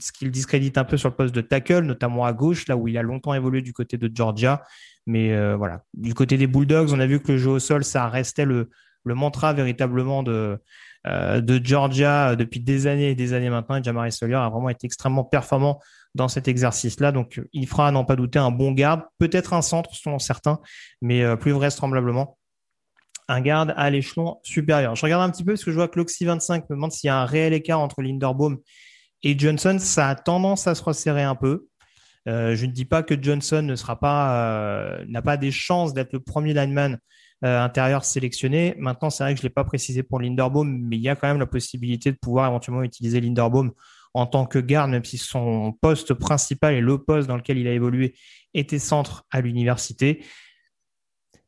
ce qui discrédite un peu sur le poste de tackle, notamment à gauche, là où il a longtemps évolué du côté de Georgia. Mais voilà, du côté des Bulldogs, on a vu que le jeu au sol, ça restait le, le mantra véritablement de, de Georgia depuis des années et des années maintenant. Et Jamari Sawyer a vraiment été extrêmement performant dans cet exercice-là. Donc, il fera, à n'en pas douter, un bon garde, peut-être un centre selon certains, mais euh, plus vraisemblablement un garde à l'échelon supérieur. Je regarde un petit peu parce que je vois que l'Oxy 25 me demande s'il y a un réel écart entre Linderbaum et Johnson. Ça a tendance à se resserrer un peu. Euh, je ne dis pas que Johnson ne sera pas, euh, n'a pas des chances d'être le premier lineman intérieur sélectionné. Maintenant, c'est vrai que je l'ai pas précisé pour Linderbaum, mais il y a quand même la possibilité de pouvoir éventuellement utiliser Linderbaum en tant que garde, même si son poste principal et le poste dans lequel il a évolué était centre à l'université.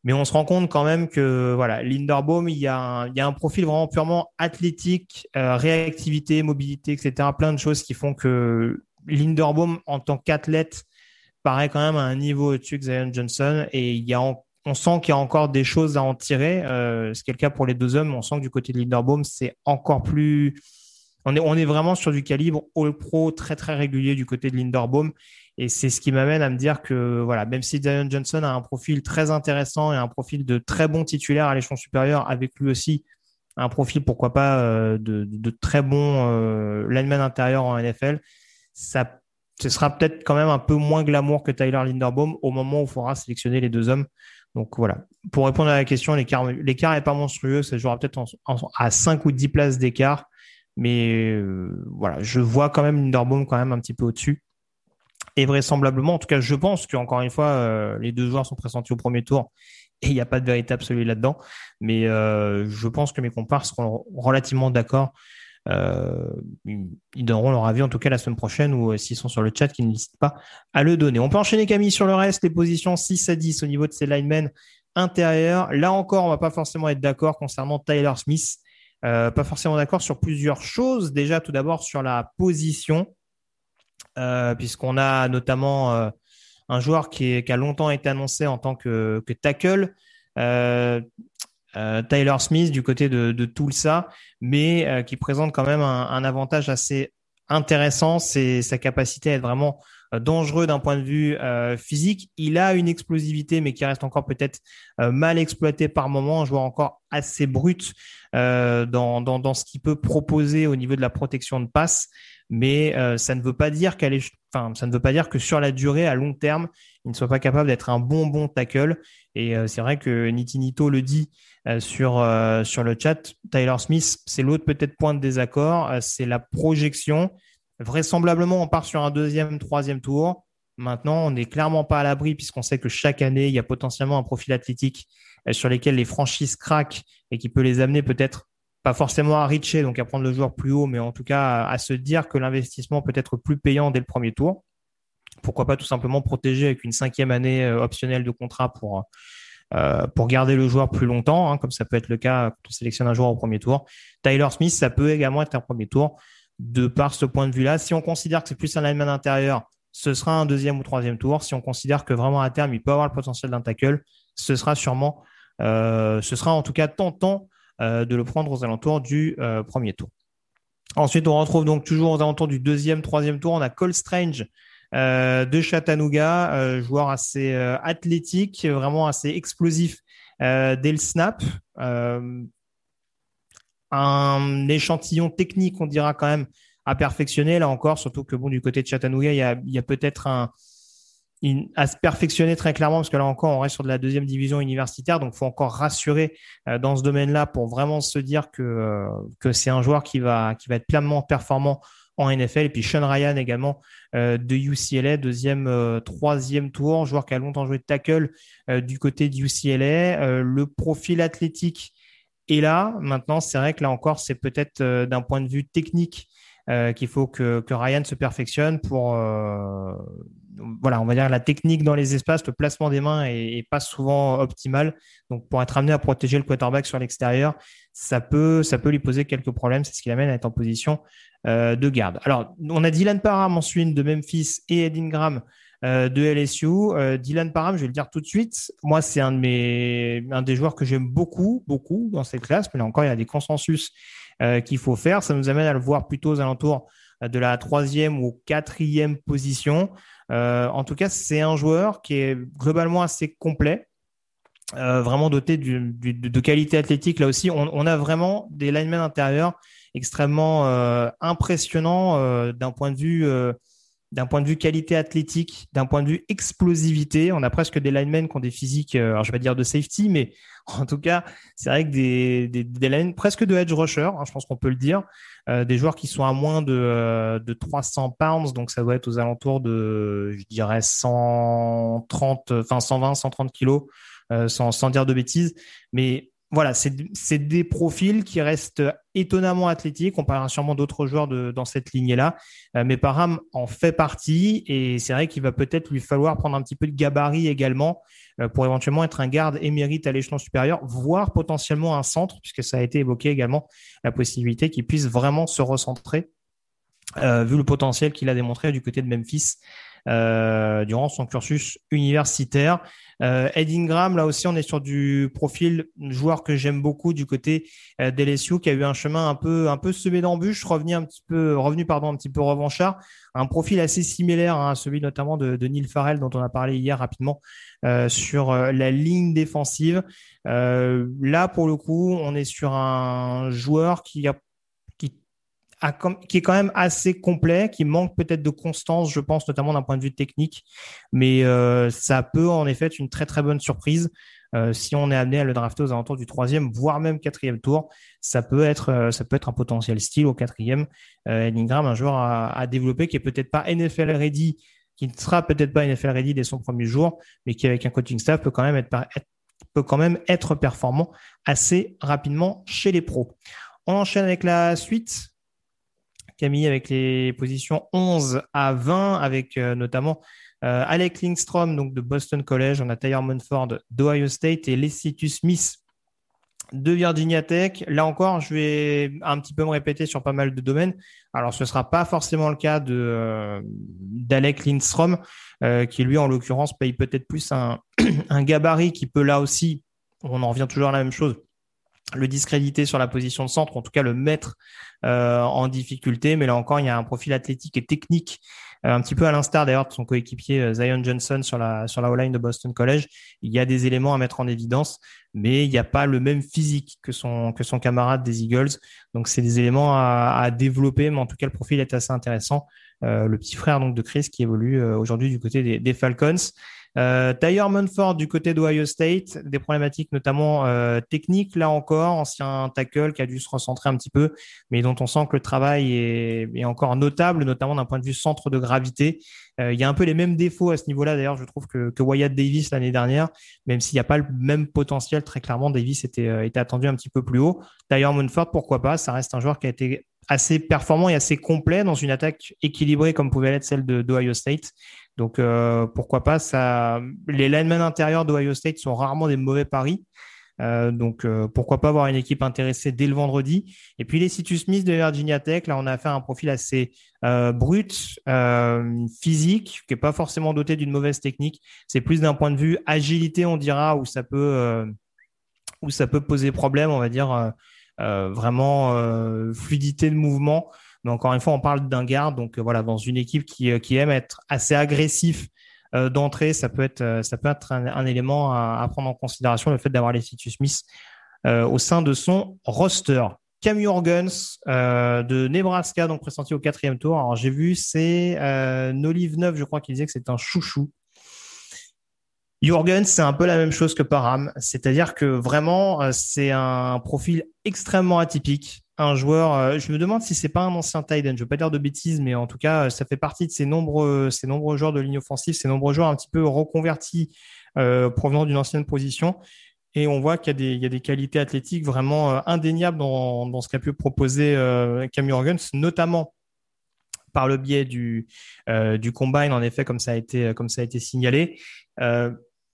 Mais on se rend compte quand même que voilà, Linderbaum, il y a un, profil vraiment purement athlétique, euh, réactivité, mobilité, etc. Plein de choses qui font que Linderbaum, en tant qu'athlète, paraît quand même à un niveau au-dessus que Zion Johnson. Et il y a on sent qu'il y a encore des choses à en tirer. Euh, ce qui est le cas pour les deux hommes. On sent que du côté de Linderbaum, c'est encore plus on est, vraiment sur du calibre All Pro très très régulier du côté de Linderbaum. Et c'est ce qui m'amène à me dire que voilà, même si Dion Johnson a un profil très intéressant et un profil de très bon titulaire à l'échelon supérieur, avec lui aussi un profil, pourquoi pas, euh, de, très bon euh, intérieur en NFL, ce sera peut-être quand même un peu moins glamour que Tyler Linderbaum au moment où il faudra sélectionner les deux hommes. Donc voilà. Pour répondre à la question, l'écart n'est pas monstrueux, ça jouera peut-être à 5 ou 10 places d'écart. Mais euh, voilà, je vois quand même Linderbaum quand même un petit peu au-dessus. Et vraisemblablement, en tout cas, je pense qu'encore une fois, euh, les deux joueurs sont pressentis au premier tour et il n'y a pas de vérité absolue là-dedans. Mais euh, je pense que mes compars seront relativement d'accord. Ils donneront leur avis en tout cas la semaine prochaine ou s'ils sont sur le chat, qu'ils n'hésitent pas à le donner. On peut enchaîner Camille sur le reste, les positions 6 à 10 au niveau de ces linemen intérieurs. Là encore, on va pas forcément être d'accord concernant Tyler Smith. Euh, pas forcément d'accord sur plusieurs choses. Déjà, tout d'abord sur la position, euh, puisqu'on a notamment euh, un joueur qui, a longtemps été annoncé en tant que, tackle, Tyler Smith du côté de, de Tulsa, mais qui présente quand même un, avantage assez intéressant, c'est sa capacité à être vraiment euh, dangereux d'un point de vue euh, physique. Il a une explosivité, mais qui reste encore peut-être euh, mal exploitée par moment, un joueur encore assez brut dans, ce qu'il peut proposer au niveau de la protection de passe. Mais ça ne veut pas dire qu'elle est, enfin, ça ne veut pas dire que sur la durée, à long terme, il ne soit pas capable d'être un bon bon tackle. Et c'est vrai que Nitinito le dit sur sur le chat. Tyler Smith, c'est l'autre peut-être point de désaccord, c'est la projection. Vraisemblablement, on part sur un deuxième, troisième tour. Maintenant, on n'est clairement pas à l'abri puisqu'on sait que chaque année, il y a potentiellement un profil athlétique euh, sur lesquels les franchises craquent et qui peut les amener peut-être pas forcément à reacher, donc à prendre le joueur plus haut, mais en tout cas à, se dire que l'investissement peut être plus payant dès le premier tour. Pourquoi pas tout simplement protéger avec une cinquième année euh, optionnelle de contrat pour, euh, pour garder le joueur plus longtemps, hein, comme ça peut être le cas quand on sélectionne un joueur au premier tour. Tyler Smith, ça peut également être un premier tour de par ce point de vue-là. Si on considère que c'est plus un lineman intérieur, ce sera un deuxième ou troisième tour. Si on considère que vraiment à terme, il peut avoir le potentiel d'un tackle, ce sera sûrement, euh, ce sera en tout cas tentant euh, de le prendre aux alentours du premier tour. Ensuite, on retrouve donc toujours aux alentours du deuxième, troisième tour. On a Cole Strange de Chattanooga, joueur assez athlétique, vraiment assez explosif dès le snap. Un échantillon technique, on dira quand même, à perfectionner là encore, surtout que bon du côté de Chattanooga, il y a, peut-être à se perfectionner très clairement, parce que là encore, on reste sur de la deuxième division universitaire, donc il faut encore rassurer dans ce domaine-là pour vraiment se dire que, c'est un joueur qui va être pleinement performant en NFL. Et puis Sean Ryan également de UCLA, deuxième, troisième tour, joueur qui a longtemps joué de tackle du côté de UCLA. le profil athlétique est là. Maintenant, c'est vrai que là encore, c'est peut-être d'un point de vue technique qu'il faut que, Ryan se perfectionne pour voilà, on va dire la technique dans les espaces, le placement des mains est, pas souvent optimal. Donc, pour être amené à protéger le quarterback sur l'extérieur, ça peut, ça peut lui poser quelques problèmes. C'est ce qui l'amène à être en position euh, de garde. Alors, on a Dylan Parham ensuite de Memphis et Ed Ingram euh, de LSU. Euh, Dylan Parham, je vais le dire tout de suite. Moi, c'est un de un des joueurs que j'aime beaucoup, beaucoup dans cette classe. Mais là encore, il y a des consensus qu'il faut faire. Ça nous amène à le voir plutôt aux alentours de la troisième ou quatrième position. Euh, en tout cas, c'est un joueur qui est globalement assez complet. Euh, vraiment doté de qualité athlétique là aussi. On, a vraiment des linemen intérieurs extrêmement euh, impressionnants d'un point de vue d'un point de vue qualité athlétique, d'un point de vue explosivité. On a presque des linemen qui ont des physiques, alors je vais pas dire de safety, mais en tout cas, c'est vrai que des, linemen presque de edge rusher, hein, je pense qu'on peut le dire. Euh, des joueurs qui sont à moins de, de 300 pounds, donc ça doit être aux alentours de, je dirais, 130, enfin 120, 130 kilos, euh, sans, sans dire de bêtises. Mais voilà, c'est des profils qui restent étonnamment athlétiques. On parlera sûrement d'autres joueurs dans cette lignée-là. Euh, mais Parham en fait partie et c'est vrai qu'il va peut-être lui falloir prendre un petit peu de gabarit également euh, pour éventuellement être un garde émérite à l'échelon supérieur, voire potentiellement un centre, puisque ça a été évoqué également la possibilité qu'il puisse vraiment se recentrer, euh, vu le potentiel qu'il a démontré du côté de Memphis durant son cursus universitaire. Euh, Ed Ingram, là aussi, on est sur du profil joueur que j'aime beaucoup du côté euh, d'LSU, qui a eu un chemin un peu un peu semé d'embûches, revenu un petit peu revenu pardon un petit peu revanchard, un profil assez similaire hein, à celui notamment de, Neil Farrell dont on a parlé hier rapidement euh, sur euh, la ligne défensive. Euh, là, pour le coup, on est sur un joueur qui a qui est quand même assez complet, qui manque peut-être de constance, je pense, notamment d'un point de vue technique. Mais euh, ça peut en effet être une très très bonne surprise. Euh, si on est amené à le drafter aux alentours du troisième, voire même quatrième tour, ça peut être, euh, ça peut être un potentiel style au quatrième. Euh, un joueur à, développer qui est peut-être pas NFL ready, qui ne sera peut-être pas NFL ready dès son premier jour, mais qui avec un coaching staff peut quand même être peut quand même être performant assez rapidement chez les pros. On enchaîne avec la suite Camille, avec les positions 11 à 20, avec euh, notamment euh, Alec Lindstrom donc de Boston College, on a Tyler Munford d'Ohio State et Lecitus Smith de Virginia Tech. Là encore, je vais un petit peu me répéter sur pas mal de domaines. Alors, ce ne sera pas forcément le cas de euh, d'Alec Lindstrom, qui lui, en l'occurrence, paye peut-être plus un gabarit qui peut là aussi, on en revient toujours à la même chose, le discréditer sur la position de centre, en tout cas le mettre euh, en difficulté. Mais là encore, il y a un profil athlétique et technique, euh, un petit peu à l'instar d'ailleurs de son coéquipier euh, Zion Johnson sur la sur la O-line de Boston College. Il y a des éléments à mettre en évidence, mais il n'y a pas le même physique que son que son camarade des Eagles. Donc c'est des éléments à, à, développer, mais en tout cas le profil est assez intéressant. le petit frère donc de Chris qui évolue aujourd'hui du côté des Falcons. Euh, Munford du côté d'Ohio State, des problématiques notamment euh, techniques là encore, ancien tackle qui a dû se recentrer un petit peu, mais dont on sent que le travail est, encore notable, notamment d'un point de vue centre de gravité. Euh, il y a un peu les mêmes défauts à ce niveau-là d'ailleurs, je trouve que, Wyatt Davis l'année dernière, même s'il n'y a pas le même potentiel très clairement, Davis était, euh, attendu un petit peu plus haut. Tyler Munford, pourquoi pas, ça reste un joueur qui a été assez performant et assez complet dans une attaque équilibrée comme pouvait l'être celle d'Ohio State. Donc euh, pourquoi pas ça Les linemen intérieurs d'Ohio State sont rarement des mauvais paris. Euh, donc euh, pourquoi pas avoir une équipe intéressée dès le vendredi. Et puis les Citus Smith de Virginia Tech, là on a fait un profil assez brut, physique, qui est pas forcément doté d'une mauvaise technique. C'est plus d'un point de vue agilité, on dira, où ça peut où ça peut poser problème, on va dire vraiment fluidité de mouvement. Mais encore une fois, on parle d'un garde. Donc euh, voilà, dans une équipe qui, euh, aime être assez agressif euh, d'entrée, ça peut être, un, élément à, prendre en considération, le fait d'avoir les Fitus Smith au sein de son roster. Cam Jorgens de Nebraska, donc pressenti au quatrième tour. Alors j'ai vu, c'est euh, Nolive 9, je crois qu'il disait que c'est un chouchou. Jurgen, c'est un peu la même chose que Param, c'est-à-dire que vraiment, euh, c'est un profil extrêmement atypique. Un joueur, euh, je me demande si c'est pas un ancien tight end, je veux pas dire de bêtises, mais en tout cas, ça fait partie de ces nombreux, ces nombreux joueurs de ligne offensive, ces nombreux joueurs un petit peu reconvertis euh, provenant d'une ancienne position. Et on voit qu'il y, a des qualités athlétiques vraiment euh, indéniables dans, ce qu'a pu proposer euh, Cam Jurgens, notamment par le biais du, euh, combine, en effet, comme ça a été, signalé. Euh,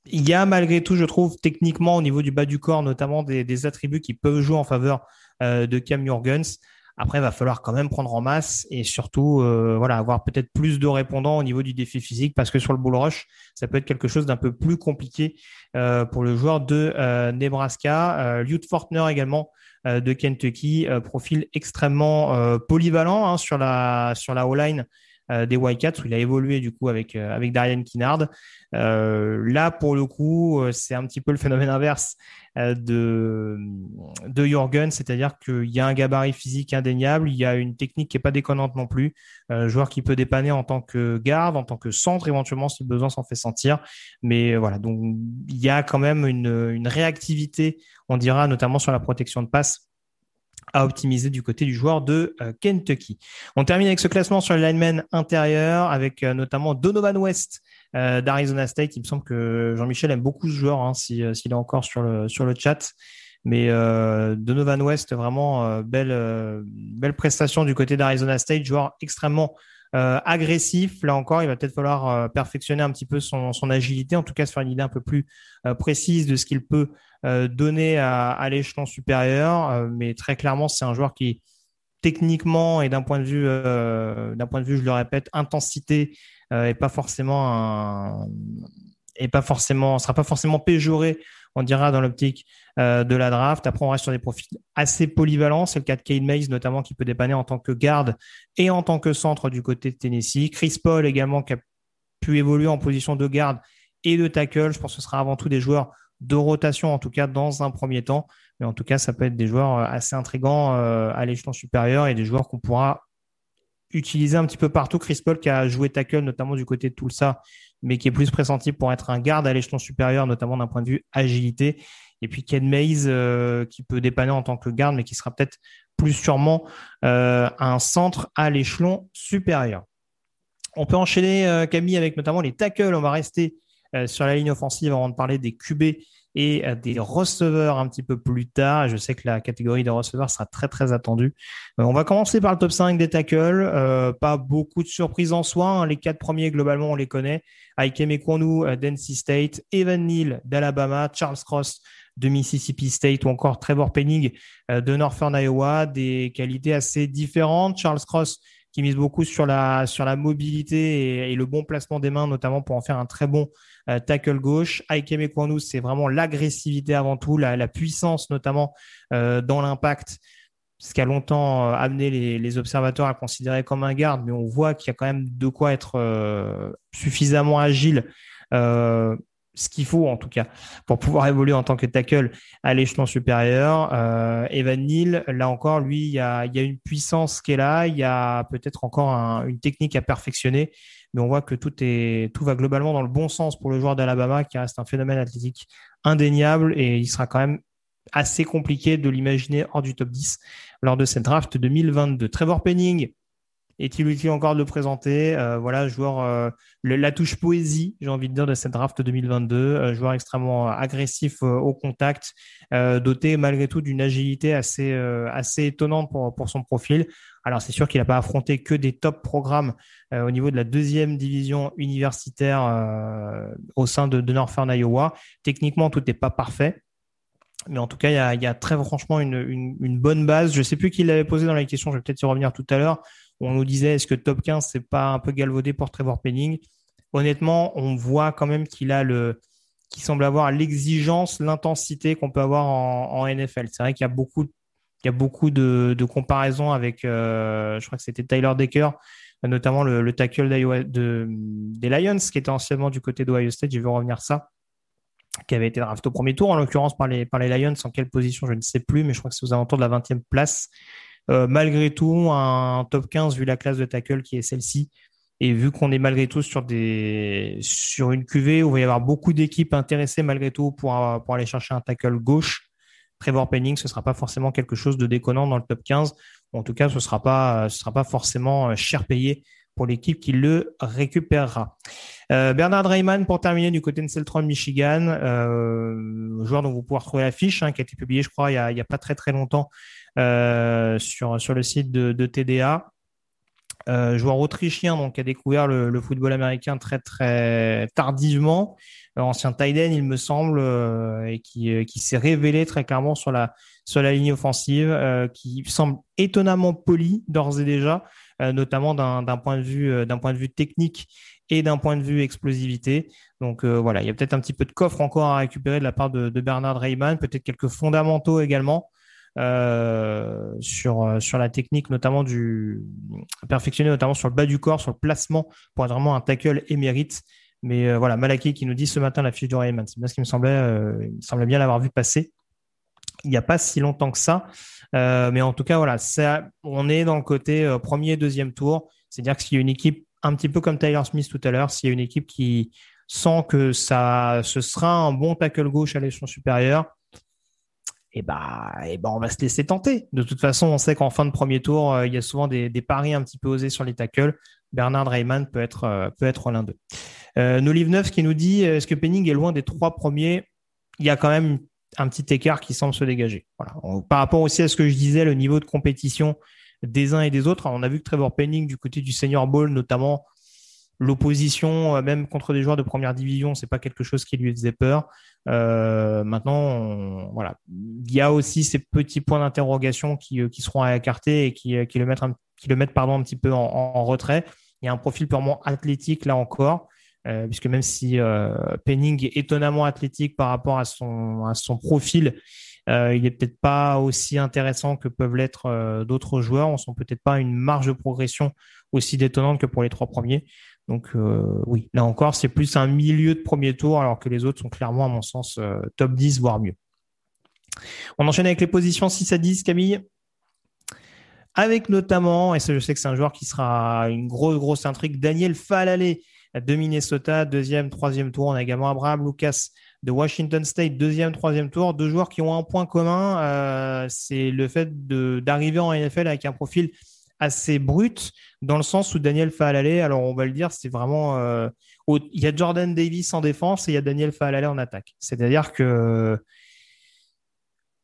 il y a malgré tout, je trouve, techniquement au niveau du bas du corps, notamment des, des attributs qui peuvent jouer en faveur euh, de Cam Jurgens. Après, il va falloir quand même prendre en masse et surtout, euh, voilà, avoir peut-être plus de répondants au niveau du défi physique parce que sur le bull rush, ça peut être quelque chose d'un peu plus compliqué euh, pour le joueur de euh, Nebraska. Euh, Lute Fortner également euh, de Kentucky, profil extrêmement polyvalent hein, sur la sur la O-line euh, des Wildcats où il a évolué du coup avec euh, avec Darian Kinnard. Euh, là pour le coup, c'est un petit peu le phénomène inverse de de Jorgen, c'est-à-dire qu'il y a un gabarit physique indéniable, il y a une technique qui est pas déconnante non plus, joueur qui peut dépanner en tant que garde, en tant que centre éventuellement si besoin s'en fait sentir, mais voilà donc il y a quand même une, une réactivité, on dira notamment sur la protection de passe à optimiser du côté du joueur de euh, Kentucky. On termine avec ce classement sur le lineman intérieur avec euh, notamment Donovan West euh, d'Arizona State. Il me semble que Jean-Michel aime beaucoup ce joueur, hein, s'il est encore sur le, sur le chat. Mais Donovan West, vraiment belle, belle prestation du côté d'Arizona State, joueur extrêmement agressif. Là encore, il va peut-être falloir perfectionner un petit peu son, son, agilité, en tout cas se faire une idée un peu plus précise de ce qu'il peut donné à, l'échelon supérieur, euh, mais très clairement, c'est un joueur qui techniquement et d'un point de vue, euh, d'un point de vue, je le répète, intensité et pas forcément un, et pas forcément, sera pas forcément péjoré, on dira dans l'optique de la draft. Après, on reste sur des profils assez polyvalents. C'est le cas de Kane Mays notamment qui peut dépanner en tant que garde et en tant que centre du côté de Tennessee. Chris Paul également qui a pu évoluer en position de garde et de tackle. Je pense que ce sera avant tout des joueurs de rotation, en tout cas dans un premier temps. Mais en tout cas, ça peut être des joueurs euh, assez intrigants euh, à l'échelon supérieur et des joueurs qu'on pourra utiliser un petit peu partout. Chris Paul qui a joué tackle, notamment du côté de Tulsa, mais qui est plus pressenti pour être un garde à l'échelon supérieur, notamment d'un point de vue agilité. Et puis Ken Mays euh, qui peut dépanner en tant que garde, mais qui sera peut-être plus sûrement un centre à l'échelon supérieur. On peut enchaîner, Camille, avec notamment les tackles. On va rester sur la ligne offensive avant de parler des QB et euh, des receveurs un petit peu plus tard. Je sais que la catégorie des receveurs sera très très attendue. Euh, on va commencer par le top 5 des tackles. pas beaucoup de surprises en soi. Hein. Les quatre premiers, globalement, on les connaît. Ike Mekwonu d'NC State, Evan Neal d'Alabama, Charles Cross de Mississippi State ou encore Trevor Penning de Northern Iowa. Des qualités assez différentes. Charles Cross qui mise beaucoup sur la, sur la mobilité et, le bon placement des mains, notamment pour en faire un très bon euh, tackle gauche. Ike Mekwanu, c'est vraiment l'agressivité avant tout, la, la puissance notamment euh, dans l'impact ce qui a longtemps euh, amené les, les, observateurs à considérer comme un garde, mais on voit qu'il y a quand même de quoi être euh, suffisamment agile, euh, ce qu'il faut en tout cas, pour pouvoir évoluer en tant que tackle à l'échelon supérieur. Euh, Evan Neal, là encore, lui, il y a, une puissance qui est là, il y a peut-être encore un, une technique à perfectionner mais on voit que tout, est, tout va globalement dans le bon sens pour le joueur d'Alabama, qui reste un phénomène athlétique indéniable, et il sera quand même assez compliqué de l'imaginer hors du top 10 lors de cette draft 2022. Trevor Penning, est-il utile encore de le présenter euh, Voilà, joueur, euh, la touche poésie, j'ai envie de dire, de cette draft 2022. Euh, joueur extrêmement agressif au contact, doté malgré tout d'une agilité assez, assez étonnante pour, pour son profil. Alors c'est sûr qu'il n'a pas affronté que des top programmes au niveau de la deuxième division universitaire au sein de, de Northern Iowa. Techniquement, tout n'est pas parfait. Mais en tout cas, il y a, il y a très franchement une, une, une, bonne base. Je ne sais plus qui l'avait posé dans la question, je vais peut-être y revenir tout à l'heure. On nous disait, est-ce que top 15, c'est pas un peu galvaudé pour Trevor Penning? Honnêtement, on voit quand même qu'il a le, qui semble avoir l'exigence, l'intensité qu'on peut avoir en, NFL. C'est vrai qu'il y a beaucoup, il y a beaucoup de, comparaisons avec, euh, je crois que c'était Tyler Decker, notamment le, le tackle de, des Lions, qui était anciennement du côté d'Ohio State. Je vais revenir ça qui avait été drafté au premier tour, en l'occurrence par les, par les Lions. En quelle position, je ne sais plus, mais je crois que c'est aux alentours de la 20e place. Euh, malgré tout, un top 15, vu la classe de tackle qui est celle-ci, Et vu qu'on est malgré tout sur une cuvée où il va y avoir beaucoup d'équipes intéressées malgré tout pour, pour aller chercher un tackle gauche, Trevor Penning, ce sera pas forcément quelque chose de déconnant dans le top 15. En tout cas, ce sera pas ce sera pas forcément euh, cher payé pour l'équipe qui le récupérera. Euh, Bernard Rayman pour terminer du côté de Celtron Michigan, euh, joueur dont vous pouvez retrouver la fiche, hein, qui a été publiée, je crois, il y a, a pas très très longtemps euh, sur sur le site de, TDA. Euh, joueur autrichien donc qui a découvert le, football américain très très tardivement, euh, ancien tight il me semble, euh, et qui, qui s'est révélé très clairement sur la sur la ligne offensive, qui semble étonnamment poli d'ores et déjà, notamment d'un point de vue point de vue technique et d'un point de vue explosivité. Donc voilà, il y a peut-être un petit peu de coffre encore à récupérer de la part de, de Bernard Rayman, peut-être quelques fondamentaux également. Euh, sur euh, sur la technique notamment du perfectionner notamment sur le bas du corps sur le placement pour être vraiment un tackle émérite. Mais euh, voilà Malaki qui nous dit ce matin la fiche du Rayman c'est bien ce qui me semblait me semblait bien l'avoir vu passer il n'y a pas si longtemps que ça. Mais en tout cas voilà on est dans le côté premier deuxième tour. C'est à dire que s'il y a une équipe un petit peu comme Tyler Smith tout à l'heure s'il y a une équipe qui sent que ça ce sera un bon tackle gauche à l'échelon supérieur et eh bah, et eh bah, on va se laisser tenter. De toute façon, on sait qu'en fin de premier tour, euh, il y a souvent des, paris un petit peu osés sur les tackles. Bernard Rayman peut être, euh, être l'un d'eux. Euh, Nolive 9 qui nous dit est-ce que Penning est loin des trois premiers? Il y a quand même un petit écart qui semble se dégager. Voilà. par rapport aussi à ce que je disais, le niveau de compétition des uns et des autres, on a vu que Trevor Penning, du côté du senior ball notamment, l'opposition, euh, même contre des joueurs de première division, c'est pas quelque chose qui lui faisait peur. Euh, maintenant, voilà, il y a aussi ces petits points d'interrogation qui, euh, qui seront à écarter et qui, qui le mettent, un, qui le pardon, un petit peu en, retrait. Il y a un profil purement athlétique là encore, puisque même si Penning est étonnamment athlétique par rapport à son, à son profil, il est peut-être pas aussi intéressant que peuvent l'être d'autres joueurs. On sent peut-être pas une marge de progression aussi détonnante que pour les trois premiers. Donc euh, oui, là encore, c'est plus un milieu de premier tour, alors que les autres sont clairement, à mon sens, euh, top 10, voire mieux. On enchaîne avec les positions 6 à 10, Camille. Avec notamment, et ça je sais que c'est un joueur qui sera une grosse, grosse intrigue, Daniel Falale de Minnesota, deuxième, troisième tour. On a également Abraham Lucas de Washington State, deuxième, troisième tour. Deux joueurs qui ont un point commun, euh, c'est le fait d'arriver en NFL avec un profil assez brut dans le sens où Daniel Fahalale, alors on va le dire, c'est vraiment euh, il y a Jordan Davis en défense et il y a Daniel Fahalale en attaque. C'est-à-dire que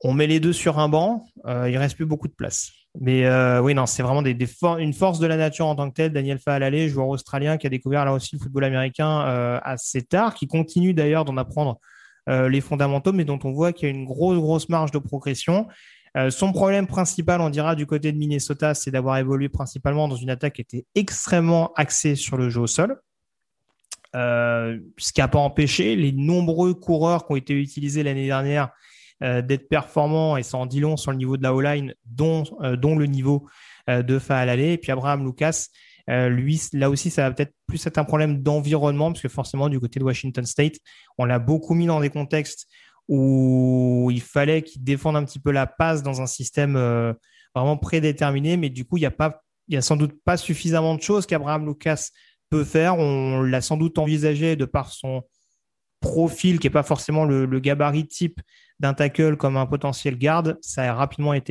on met les deux sur un banc, euh, il reste plus beaucoup de place. Mais euh, oui, non, c'est vraiment une force de la nature en tant que telle. Daniel Fahalale, joueur australien qui a découvert là aussi le football américain assez tard, qui continue d'ailleurs d'en apprendre les fondamentaux, mais dont on voit qu'il y a une grosse, grosse marge de progression. Euh, son problème principal, on dira, du côté de Minnesota, c'est d'avoir évolué principalement dans une attaque qui était extrêmement axée sur le jeu au sol. Euh, ce qui n'a pas empêché les nombreux coureurs qui ont été utilisés l'année dernière euh, d'être performants et ça en dit long sur le niveau de la O-line, dont, dont le niveau de Fahalale. Et puis Abraham Lucas, lui, là aussi, ça va peut-être plus être un problème d'environnement, parce que forcément, du côté de Washington State, on l'a beaucoup mis dans des contextes où il fallait qu'il défende un petit peu la passe dans un système euh, vraiment prédéterminé, mais du coup, il n'y a pas, il y a sans doute pas suffisamment de choses qu'Abraham Lucas peut faire. On l'a sans doute envisagé de par son profil, qui n'est pas forcément le, le gabarit type d'un tackle comme un potentiel garde. Ça a rapidement été.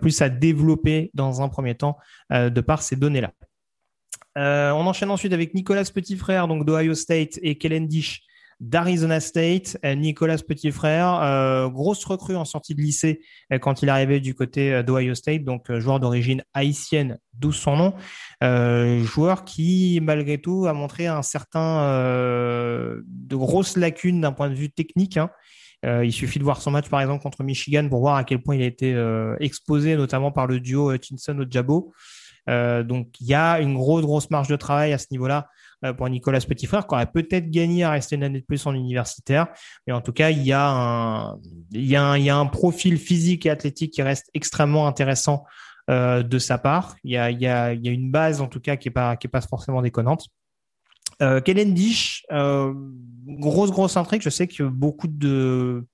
plus à développer dans un premier temps de par ces données-là. on enchaîne ensuite avec Nicolas Petit Frère, donc d'Ohio State, et Kellen Dish d'Arizona State, euh, Nicolas Petit Frère, euh, grosse recrue en sortie de lycée euh, quand il arrivé du côté d'Ohio State, donc joueur d'origine haïtienne, d'où son nom, joueur qui malgré tout a montré un certain de grosses lacunes d'un point de vue technique. Hein. Il suffit de voir son match par exemple contre Michigan pour voir à quel point il a été exposé, notamment par le duo Hutchinson-Ojabo. donc il y a une grosse grosse marge de travail à ce niveau-là euh, pour Nicolas Petit Frère, qui aurait peut-être gagné à rester une année de plus en universitaire. Mais en tout cas, il y a un, y y a un profil physique et athlétique qui reste extrêmement intéressant euh, de sa part. Il y, a, y a, y a une base, en tout cas, qui est pas, qui est pas forcément déconnante. Euh, Kellen Dish, euh, grosse, grosse intrigue. Je sais que beaucoup de,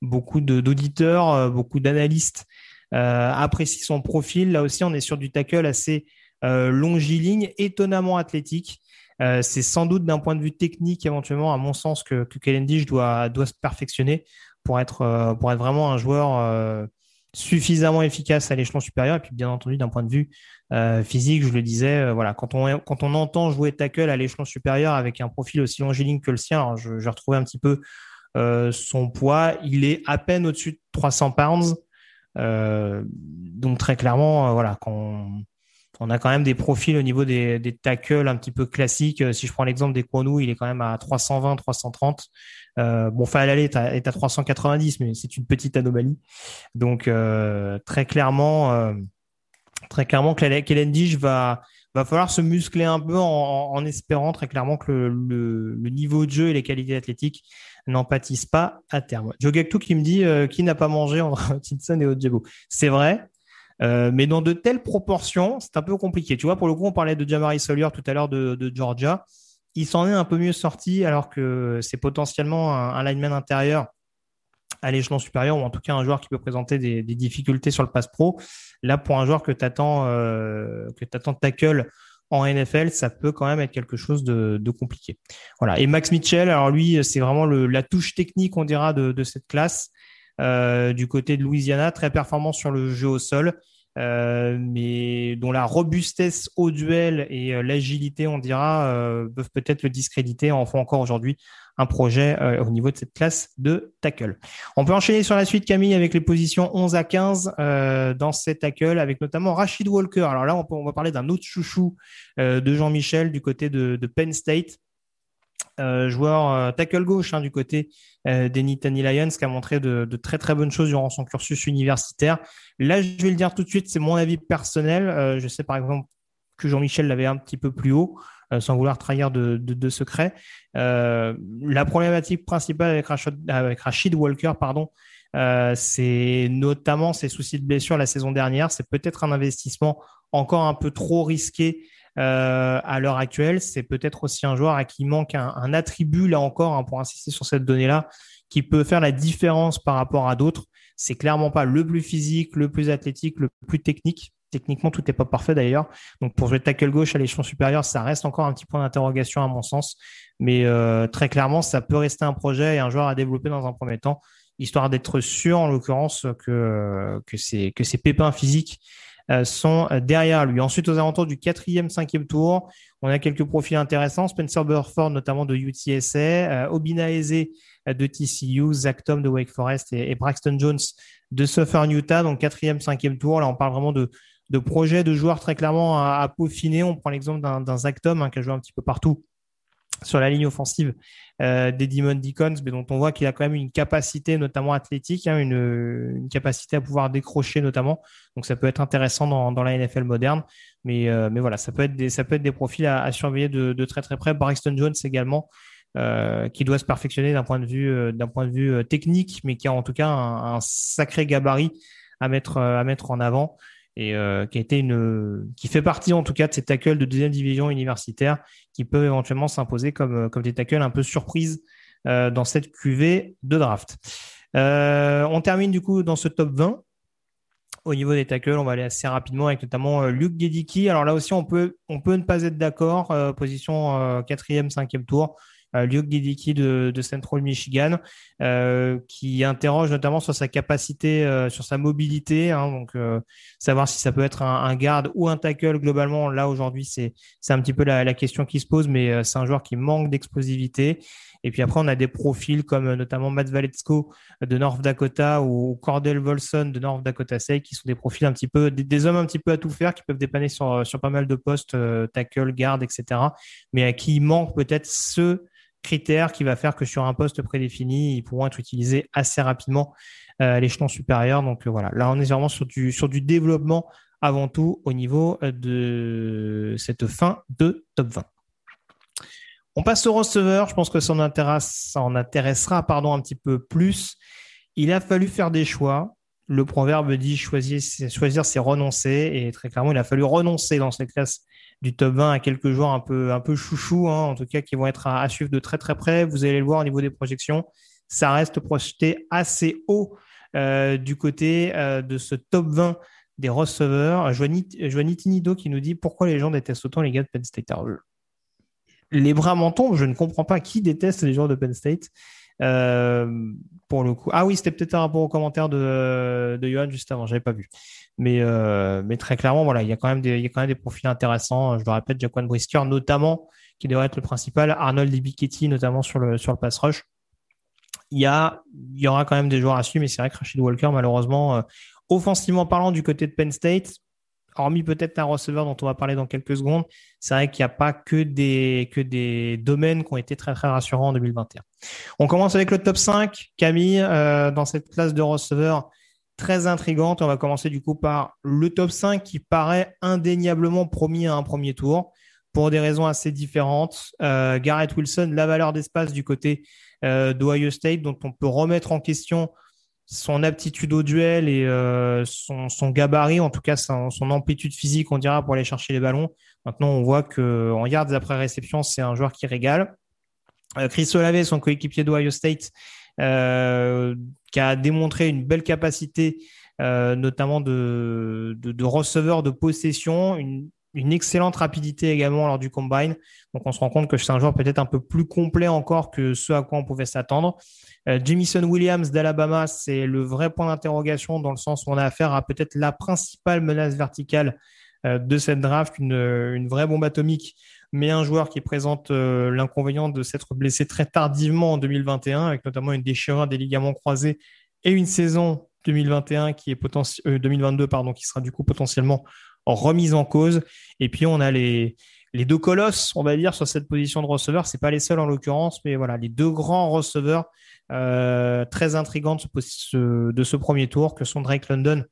beaucoup d'auditeurs, euh, beaucoup d'analystes euh, apprécient son profil. Là aussi, on est sur du tackle assez longiligne, étonnamment athlétique. C'est sans doute d'un point de vue technique, éventuellement, à mon sens, que, que doit, doit se perfectionner pour être, pour être vraiment un joueur suffisamment efficace à l'échelon supérieur. Et puis, bien entendu, d'un point de vue physique, je le disais, voilà, quand on, quand on entend jouer tackle à l'échelon supérieur avec un profil aussi longiligne que le sien, je, vais retrouvé un petit peu son poids, il est à peine au-dessus de 300 pounds. donc très clairement, voilà, quand on a quand même des profils au niveau des, des tackles un petit peu classiques. Euh, si je prends l'exemple des Kwonu, il est quand même à 320, 330. Euh, bon, Fahal est à, est à 390, mais c'est une petite anomalie. Donc euh, très clairement, euh, très clairement, Kellen Dish va va falloir se muscler un peu en, espérant très clairement que le, niveau de jeu et les qualités athlétiques n'en pâtissent pas à terme. Joe Gaktou qui me dit qui n'a pas mangé entre Tinson et Ojebo. C'est vrai, euh, mais dans de telles proportions, c'est un peu compliqué. Tu vois, pour le coup, on parlait de Jamari Sawyer tout à l'heure de, Georgia. Il s'en est un peu mieux sorti alors que c'est potentiellement un, lineman intérieur à l'échelon supérieur ou en tout cas un joueur qui peut présenter des, difficultés sur le pass pro. Là, pour un joueur que tu attends, euh, que attends tackle en NFL, ça peut quand même être quelque chose de, compliqué. Voilà. Et Max Mitchell, alors lui, c'est vraiment la touche technique, on dira, de, cette classe. Euh, du côté de Louisiana, très performant sur le jeu au sol. Euh, mais dont la robustesse au duel et euh, l'agilité, on dira, euh, peuvent peut-être le discréditer. En font encore aujourd'hui un projet au niveau de cette classe de tackle. On peut enchaîner sur la suite, Camille, avec les positions 11 à 15 dans cette tackle, avec notamment Rachid Walker. Alors là, on, va parler d'un autre chouchou de Jean-Michel du côté de Penn State. Euh, joueur euh, tackle gauche hein, du côté euh, des Nittany Lions, qui a montré de, très très bonnes choses durant son cursus universitaire. Là, je vais le dire tout de suite, c'est mon avis personnel. je sais par exemple que Jean-Michel l'avait un petit peu plus haut, sans vouloir trahir de, de, secret. la problématique principale avec Rashid Walker, pardon, c'est notamment ses soucis de blessure la saison dernière. C'est peut-être un investissement encore un peu trop risqué euh, à l'heure actuelle. C'est peut-être aussi un joueur à qui manque un, attribut, là encore, hein, pour insister sur cette donnée-là, qui peut faire la différence par rapport à d'autres. C'est clairement pas le plus physique, le plus athlétique, le plus technique. Techniquement, tout n'est pas parfait d'ailleurs. Donc pour jouer tackle gauche à l'échelon supérieur, ça reste encore un petit point d'interrogation à mon sens. Mais euh, très clairement, ça peut rester un projet et un joueur à développer dans un premier temps, histoire d'être sûr, en l'occurrence, que, que, c'est, que ces pépins physiques sont euh, derrière lui. Ensuite, aux alentours du quatrième, cinquième tour, on a quelques profils intéressants. Spencer Burford, notamment de UTSA, euh, Obina Eze de TCU, Zach Tom de Wake Forest et, Braxton Jones de Southern Utah. Donc, quatrième, cinquième tour. Là, on parle vraiment de, de projets de joueurs très clairement à, peaufiner. On prend l'exemple d'un Zach Tom hein, qui a joué un petit peu partout sur la ligne offensive euh, des Demon Deacons, mais dont on voit qu'il a quand même une capacité, notamment athlétique, hein, une, capacité à pouvoir décrocher notamment. Donc ça peut être intéressant dans, dans la NFL moderne. Mais, euh, mais voilà, ça peut être des, ça peut être des profils à, surveiller de, de, très très près. Braxton Jones également, euh, qui doit se perfectionner d'un point de vue, euh, point de vue technique, mais qui a en tout cas un, un sacré gabarit à mettre, à mettre en avant et euh, qui fait partie en tout cas de ces tackles de deuxième division universitaire qui peuvent éventuellement s'imposer comme, euh, comme des tackles un peu surprises euh, dans cette cuvée de draft. on termine du coup dans ce top 20. Au niveau des tackles, on va aller assez rapidement avec notamment Luke Gedicki. Alors là aussi, on peut, on peut ne pas être d'accord. position quatrième, cinquième tour. Luke de, de, Central Michigan, euh, qui interroge notamment sur sa capacité, euh, sur sa mobilité. Hein, donc, euh, savoir si ça peut être un, garde ou un tackle. Globalement, là aujourd'hui, c'est un petit peu la, question qui se pose, mais c'est un joueur qui manque d'explosivité. Et puis après, on a des profils comme notamment Matt Valetsko de North Dakota ou Cordell Volson de North Dakota State, qui sont des profils un petit peu, des, hommes un petit peu à tout faire, qui peuvent dépanner sur, sur pas mal de postes, tackle, garde, etc. Mais à qui manque peut-être ce critère qui va faire que sur un poste prédéfini, ils pourront être utilisés assez rapidement euh, à l'échelon supérieur. Donc euh, voilà, là on est vraiment sur du, sur du développement avant tout au niveau euh, de cette fin de top 20. On passe au receveur, je pense que ça en, intéresse, ça en intéressera pardon, un petit peu plus. Il a fallu faire des choix. Le proverbe dit choisir, choisir c'est renoncer. Et très clairement, il a fallu renoncer dans cette classe du top 20 à quelques joueurs un peu, un peu chouchou, hein, en tout cas qui vont être à, suivre de très très près. Vous allez le voir au niveau des projections, ça reste projeté assez haut euh, du côté euh, de ce top 20 des receveurs. Joanny Tinido qui nous dit pourquoi les gens détestent autant les gars de Penn State? les bras m'en tombent, je ne comprends pas qui déteste les joueurs de Penn State. Euh, pour le coup. Ah oui, c'était peut-être un rapport au commentaire de, Johan juste avant, j'avais pas vu. Mais, euh, très clairement, voilà, il y a quand même des, profils intéressants. Je le répète, Jaquan Brisker, notamment, qui devrait être le principal, Arnold Ibiketti, notamment sur le, pass rush. Il y a, il y aura quand même des joueurs à suivre, mais c'est vrai que Rashid Walker, malheureusement, euh, offensivement parlant, du côté de Penn State, hormis peut-être un receveur dont on va parler dans quelques secondes, c'est vrai qu'il n'y a pas que des, domaines qui ont été très très rassurants en 2021. On commence avec le top 5. Camille, euh, dans cette classe de receveurs très intrigante, on va commencer du coup par le top 5 qui paraît indéniablement promis à un premier tour pour des raisons assez différentes. Euh, Garrett Wilson, la valeur d'espace du côté euh, d'Ohio State, dont on peut remettre en question son aptitude au duel et euh, son, gabarit, en tout cas son, amplitude physique, on dira, pour aller chercher les ballons. Maintenant, on voit que en yards après réception, c'est un joueur qui régale. Euh, Chris Olave, son coéquipier d'Ohio State, euh, qui a démontré une belle capacité, notamment de, receveur de possession, une excellente rapidité également lors du combine. Donc on se rend compte que c'est un joueur peut-être un peu plus complet encore que ce à quoi on pouvait s'attendre. Euh, Jamison Williams d'Alabama, c'est le vrai point d'interrogation dans le sens où on a affaire à peut-être la principale menace verticale euh, de cette draft, une, vraie bombe atomique, mais un joueur qui présente euh, l'inconvénient de s'être blessé très tardivement en 2021, avec notamment une déchirure des ligaments croisés et une saison 2021 qui est potentiel 2022 pardon qui sera du coup potentiellement remise en cause. Et puis, on a les, deux colosses, on va dire, sur cette position de receveur. C'est pas les seuls en l'occurrence, mais voilà, les deux grands receveurs euh, très intrigants de ce, ce, premier tour, que sont Drake London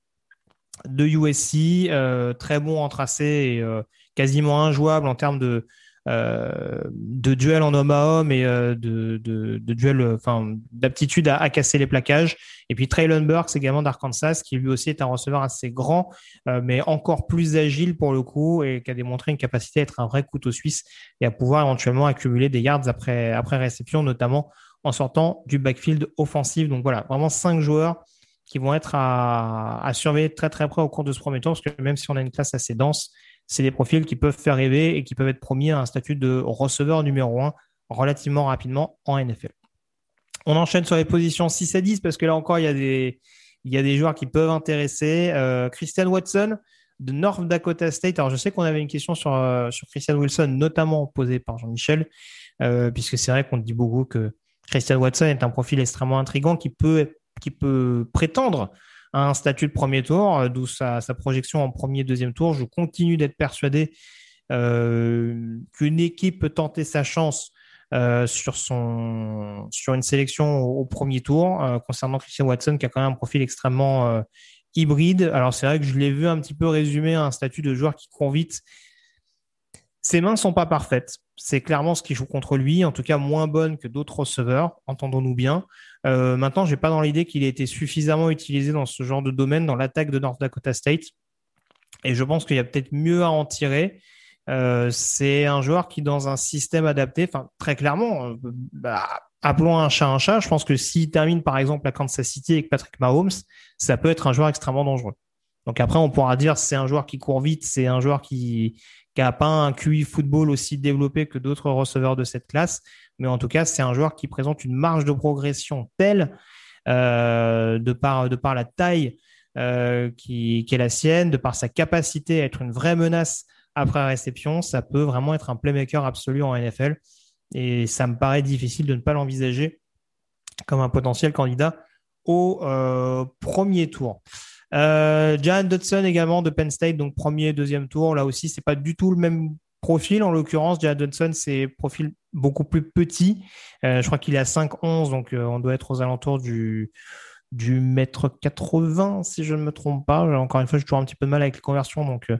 de USC, euh, très bon en tracé et euh, quasiment injouable en termes de, de duel en homme à homme et euh, de, de, duel, enfin, d'aptitude à, casser les plaquages. Et puis Traylon Burks également d'Arkansas, qui lui aussi est un receveur assez grand, euh, mais encore plus agile pour le coup et qui a démontré une capacité à être un vrai couteau suisse et à pouvoir éventuellement accumuler des yards après, après réception, notamment en sortant du backfield offensif. Donc voilà, vraiment cinq joueurs qui vont être à, à surveiller très très près au cours de ce premier tour, parce que même si on a une classe assez dense, c'est des profils qui peuvent faire rêver et qui peuvent être promis à un statut de receveur numéro 1 relativement rapidement en NFL. On enchaîne sur les positions 6 à 10 parce que là encore, il y a des, il y a des joueurs qui peuvent intéresser. Euh, Christian Watson de North Dakota State. Alors, je sais qu'on avait une question sur, euh, sur Christian Wilson, notamment posée par Jean-Michel, euh, puisque c'est vrai qu'on dit beaucoup que Christian Watson est un profil extrêmement intrigant qui peut, qui peut prétendre un statut de premier tour, euh, d'où sa, projection en premier, deuxième tour. Je continue d'être persuadé euh, qu'une équipe peut tenter sa chance euh, sur une sélection au, premier tour, concernant Christian Watson, qui a quand même un profil extrêmement hybride. Alors c'est vrai que je l'ai vu un petit peu résumer un statut de joueur qui court vite. Ses mains ne sont pas parfaites. C'est clairement ce qui joue contre lui, en tout cas moins bonne que d'autres receveurs, entendons-nous bien. Euh, maintenant, je n'ai pas dans l'idée qu'il ait été suffisamment utilisé dans ce genre de domaine, dans l'attaque de North Dakota State. Et je pense qu'il y a peut-être mieux à en tirer. Euh, c'est un joueur qui, dans un système adapté, très clairement, euh, bah, appelons un chat un chat. Je pense que s'il termine par exemple à Kansas City avec Patrick Mahomes, ça peut être un joueur extrêmement dangereux. Donc après, on pourra dire c'est un joueur qui court vite, c'est un joueur qui, qui n'a pas un QI football aussi développé que d'autres receveurs de cette classe. Mais en tout cas, c'est un joueur qui présente une marge de progression telle, de, par, de par la taille qui, qui, est la sienne, de par sa capacité à être une vraie menace après réception, ça peut vraiment être un playmaker absolu en NFL. Et ça me paraît difficile de ne pas l'envisager comme un potentiel candidat au euh, premier tour. Euh, Jan Dodson également de Penn State, donc premier, deuxième tour. Là aussi, c'est pas du tout le même profil. En l'occurrence, Jan Dodson, c'est profil beaucoup plus petit. Euh, je crois qu'il est à 5-11, donc on doit être aux alentours du du mètre 80, si je ne me trompe pas. Encore une fois, j'ai toujours un petit peu de mal avec les conversions. Donc, euh,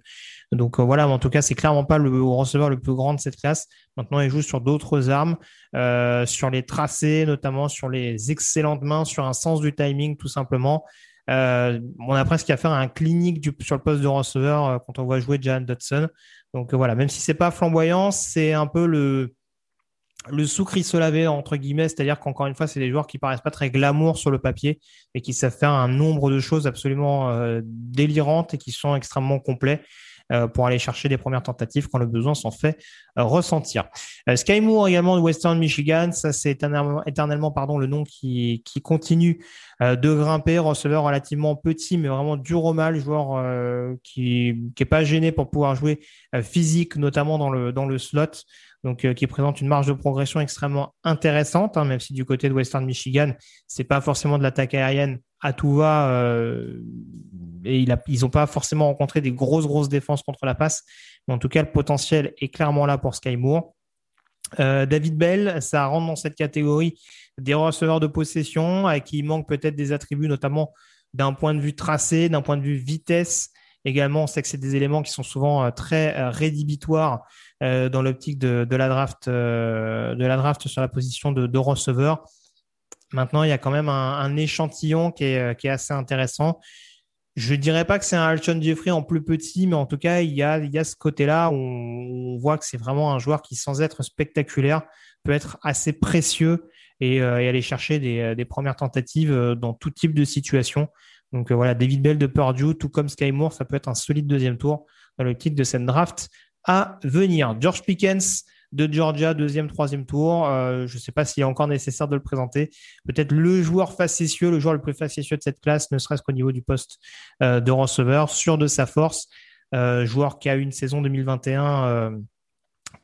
euh, voilà, mais en tout cas, c'est clairement pas le receveur le plus grand de cette classe. Maintenant, il joue sur d'autres armes, euh, sur les tracés, notamment sur les excellentes mains, sur un sens du timing, tout simplement. On a presque à un clinique du, sur le poste de receveur quand on voit jouer Jan Dodson. Donc voilà, même si c'est pas flamboyant, c'est un peu le, le sous laver entre guillemets, c'est-à-dire qu'encore une fois, c'est des joueurs qui paraissent pas très glamour sur le papier, et qui savent faire un nombre de choses absolument euh, délirantes et qui sont extrêmement complets euh, pour aller chercher des premières tentatives quand le besoin s'en fait euh, ressentir. Sky Moore également de Western Michigan, ça c'est éternellement, éternellement, pardon, le nom qui, qui continue de grimper, receveur relativement petit mais vraiment dur au mal, joueur qui qui est pas gêné pour pouvoir jouer physique notamment dans le dans le slot donc euh, qui présente une marge de progression extrêmement intéressante, hein, même si du côté de Western Michigan, c'est pas forcément de l'attaque aérienne à tout va, euh, et ils n'ont pas forcément rencontré des grosses grosses défenses contre la passe, mais en tout cas le potentiel est clairement là pour Sky Moore. Euh, David Bell, ça rentre dans cette catégorie des receveurs de possession à qui il manque peut-être des attributs, notamment d'un point de vue tracé, d'un point de vue vitesse. Également, on sait que c'est des éléments qui sont souvent très rédhibitoires euh, dans l'optique de, la draft, euh, de la draft sur la position de, de, receveur. Maintenant, il y a quand même un, échantillon qui est, qui est, assez intéressant. Je dirais pas que c'est un Alshon Jeffrey en plus petit, mais en tout cas, il y a, ce côté-là où on voit que c'est vraiment un joueur qui, sans être spectaculaire, peut être assez précieux et, euh, aller chercher des, des, premières tentatives dans tout type de situation. Donc voilà, David Bell de Purdue, tout comme Sky Moore, ça peut être un solide deuxième tour dans l'optique de cette draft à venir. George Pickens de Georgia, deuxième, troisième tour. Euh, je ne sais pas s'il est encore nécessaire de le présenter. Peut-être le joueur facétieux, le joueur le plus facétieux de cette classe, ne serait-ce qu'au niveau du poste euh, de receveur, sûr de sa force. Euh, joueur qui a eu une saison 2021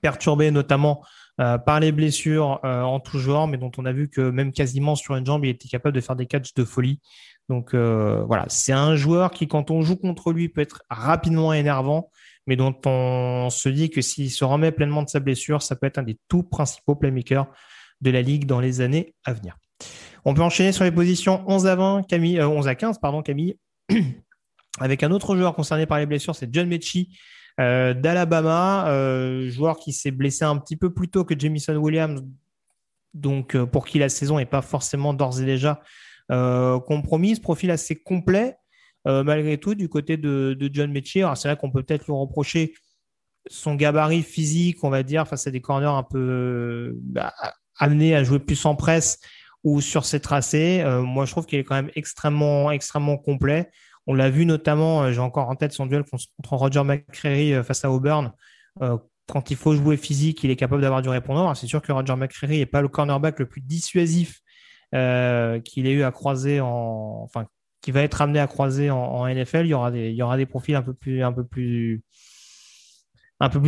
perturbée notamment par les blessures en tout genre, mais dont on a vu que même quasiment sur une jambe, il était capable de faire des catchs de folie. Donc voilà, c'est un joueur qui, quand on joue contre lui, peut être rapidement énervant mais dont on se dit que s'il se remet pleinement de sa blessure, ça peut être un des tout principaux playmakers de la ligue dans les années à venir. On peut enchaîner sur les positions 11 à 20, Camille, 11 euh, à 15, pardon, Camille, avec un autre joueur concerné par les blessures, c'est John Mechie euh, d'Alabama, euh, joueur qui s'est blessé un petit peu plus tôt que Jamison Williams, donc pour qui la saison n'est pas forcément d'ores et déjà compromise, profil assez complet, euh, malgré tout, du côté de, John Mechie, c'est vrai qu'on peut peut-être lui reprocher son gabarit physique, on va dire, face à des corners un peu bah, amenés à jouer plus en presse ou sur ses tracés. Euh, moi, je trouve qu'il est quand même extrêmement, extrêmement complet. On l'a vu notamment, euh, j'ai encore en tête son duel contre Roger McCreary face à Auburn. quand il faut jouer physique, il est capable d'avoir du répondant. C'est sûr que Roger McCreary n'est pas le cornerback le plus dissuasif qu'il ait eu à croiser en, enfin, qui va être amené à croiser en, NFL. Il y aura des, profils un peu plus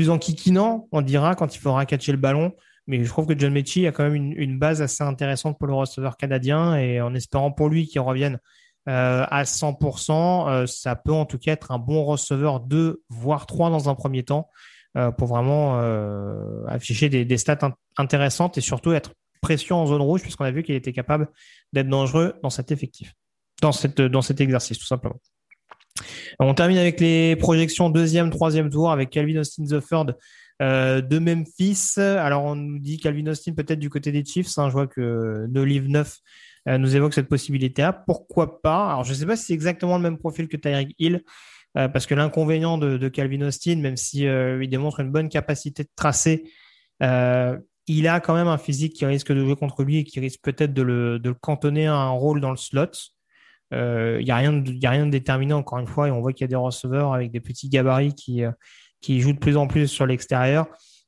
enquiquinants, on dira, quand il faudra catcher le ballon. Mais je trouve que John Mechie a quand même une, base assez intéressante pour le receveur canadien et en espérant pour lui qu'il revienne euh, à 100%, euh, ça peut en tout cas être un bon receveur 2, voire 3 dans un premier temps euh, pour vraiment afficher des, stats intéressantes et surtout être précieux en zone rouge puisqu'on a vu qu'il était capable d'être dangereux dans cet effectif dans, cette, dans cet exercice, tout simplement. On termine avec les projections deuxième, troisième tour avec Calvin Austin the third de Memphis. Alors on nous dit Calvin Austin peut-être du côté des Chiefs. Hein. je vois que No Live 9 euh, nous évoque cette possibilité-là. Pourquoi pas? Alors je ne sais pas si c'est exactement le même profil que Tyreek Hill. Euh, parce que l'inconvénient de, Calvin Austin, même si il démontre une bonne capacité de tracer, il a quand même un physique qui risque de jouer contre lui et qui risque peut-être de le, cantonner à un rôle dans le slot. Il euh, n'y a, rien de, déterminé, encore une fois, et on voit qu'il y a des receveurs avec des petits gabarits qui, euh, qui joue de plus en plus sur l'extérieur.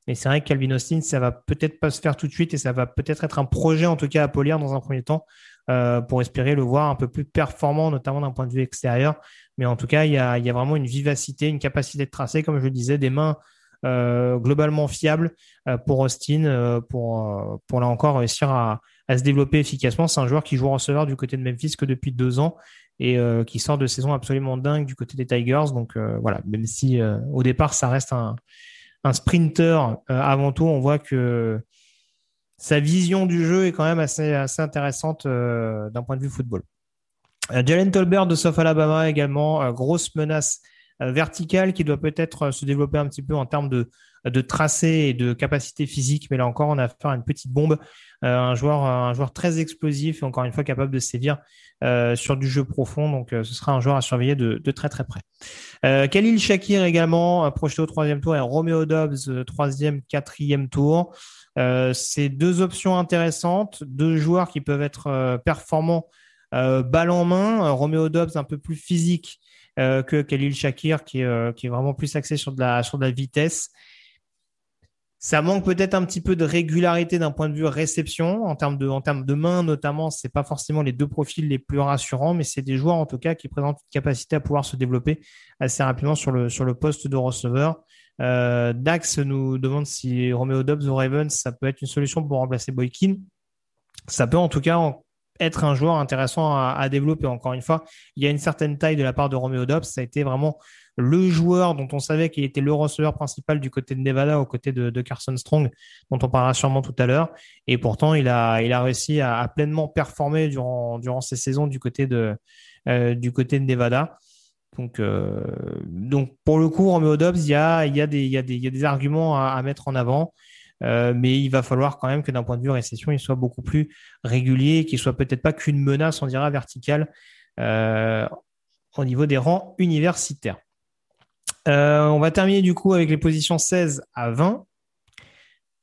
Mais c'est vrai que Calvin Austin, ça va peut-être pas se faire tout de suite et ça va peut-être être un projet, en tout cas, à polir dans un premier temps euh, pour espérer le voir un peu plus performant, notamment d'un point de vue extérieur. Mais en tout cas, il y a, vraiment une vivacité, une capacité de tracer, comme je le disais, des mains euh, globalement fiables euh, pour Austin, pour, pour là encore réussir à, à se développer efficacement. C'est un joueur qui joue receveur du côté de Memphis que depuis deux ans et qui sort de saison absolument dingue du côté des Tigers. Donc voilà, même si au départ ça reste un, un sprinter avant tout, on voit que sa vision du jeu est quand même assez, intéressante euh, d'un point de vue football. Euh, Jalen Tolbert de South Alabama également, euh, grosse menace verticale qui doit peut-être se développer un petit peu en termes de, de tracé et de capacité physique, mais là encore, on a affaire à une petite bombe, un joueur, un joueur très explosif et encore une fois capable de sévir sur du jeu profond. Donc, ce sera un joueur à surveiller de, très très près. Khalil Shakir également projeté au troisième tour et Romeo Dobbs troisième, quatrième tour. Euh, c'est deux options intéressantes, deux joueurs qui peuvent être euh, performants euh, balle en main. Romeo Dobbs un peu plus physique que Khalil Shakir qui est, qui est vraiment plus axé sur de la, sur de la vitesse. Ça manque peut-être un petit peu de régularité d'un point de vue réception en termes de, en termes de main notamment. C'est pas forcément les deux profils les plus rassurants, mais c'est des joueurs en tout cas qui présentent une capacité à pouvoir se développer assez rapidement sur le, sur le poste de receveur. Euh, Dax nous demande si Romeo Dobbs ou Ravens, ça peut être une solution pour remplacer Boykin. Ça peut en tout cas être un joueur intéressant à, développer. Encore une fois, il y a une certaine taille de la part de Romeo Dobbs. Ça a été vraiment le joueur dont on savait qu'il était le receveur principal du côté de Nevada, aux côtés de, Carson Strong, dont on parlera sûrement tout à l'heure. Et pourtant, il a, il a réussi à, pleinement performer durant, durant ces saisons du côté de, euh, du côté de Nevada. Donc, euh, donc pour le coup, Romeo Dobbs, il y a, y a, des, y y a des arguments à, mettre en avant. Euh, mais il va falloir quand même que d'un point de vue récession, il soit beaucoup plus régulier, qu'il soit peut-être pas qu'une menace, on dira, verticale au niveau des rangs universitaires. On va terminer du coup avec les positions 16 à 20.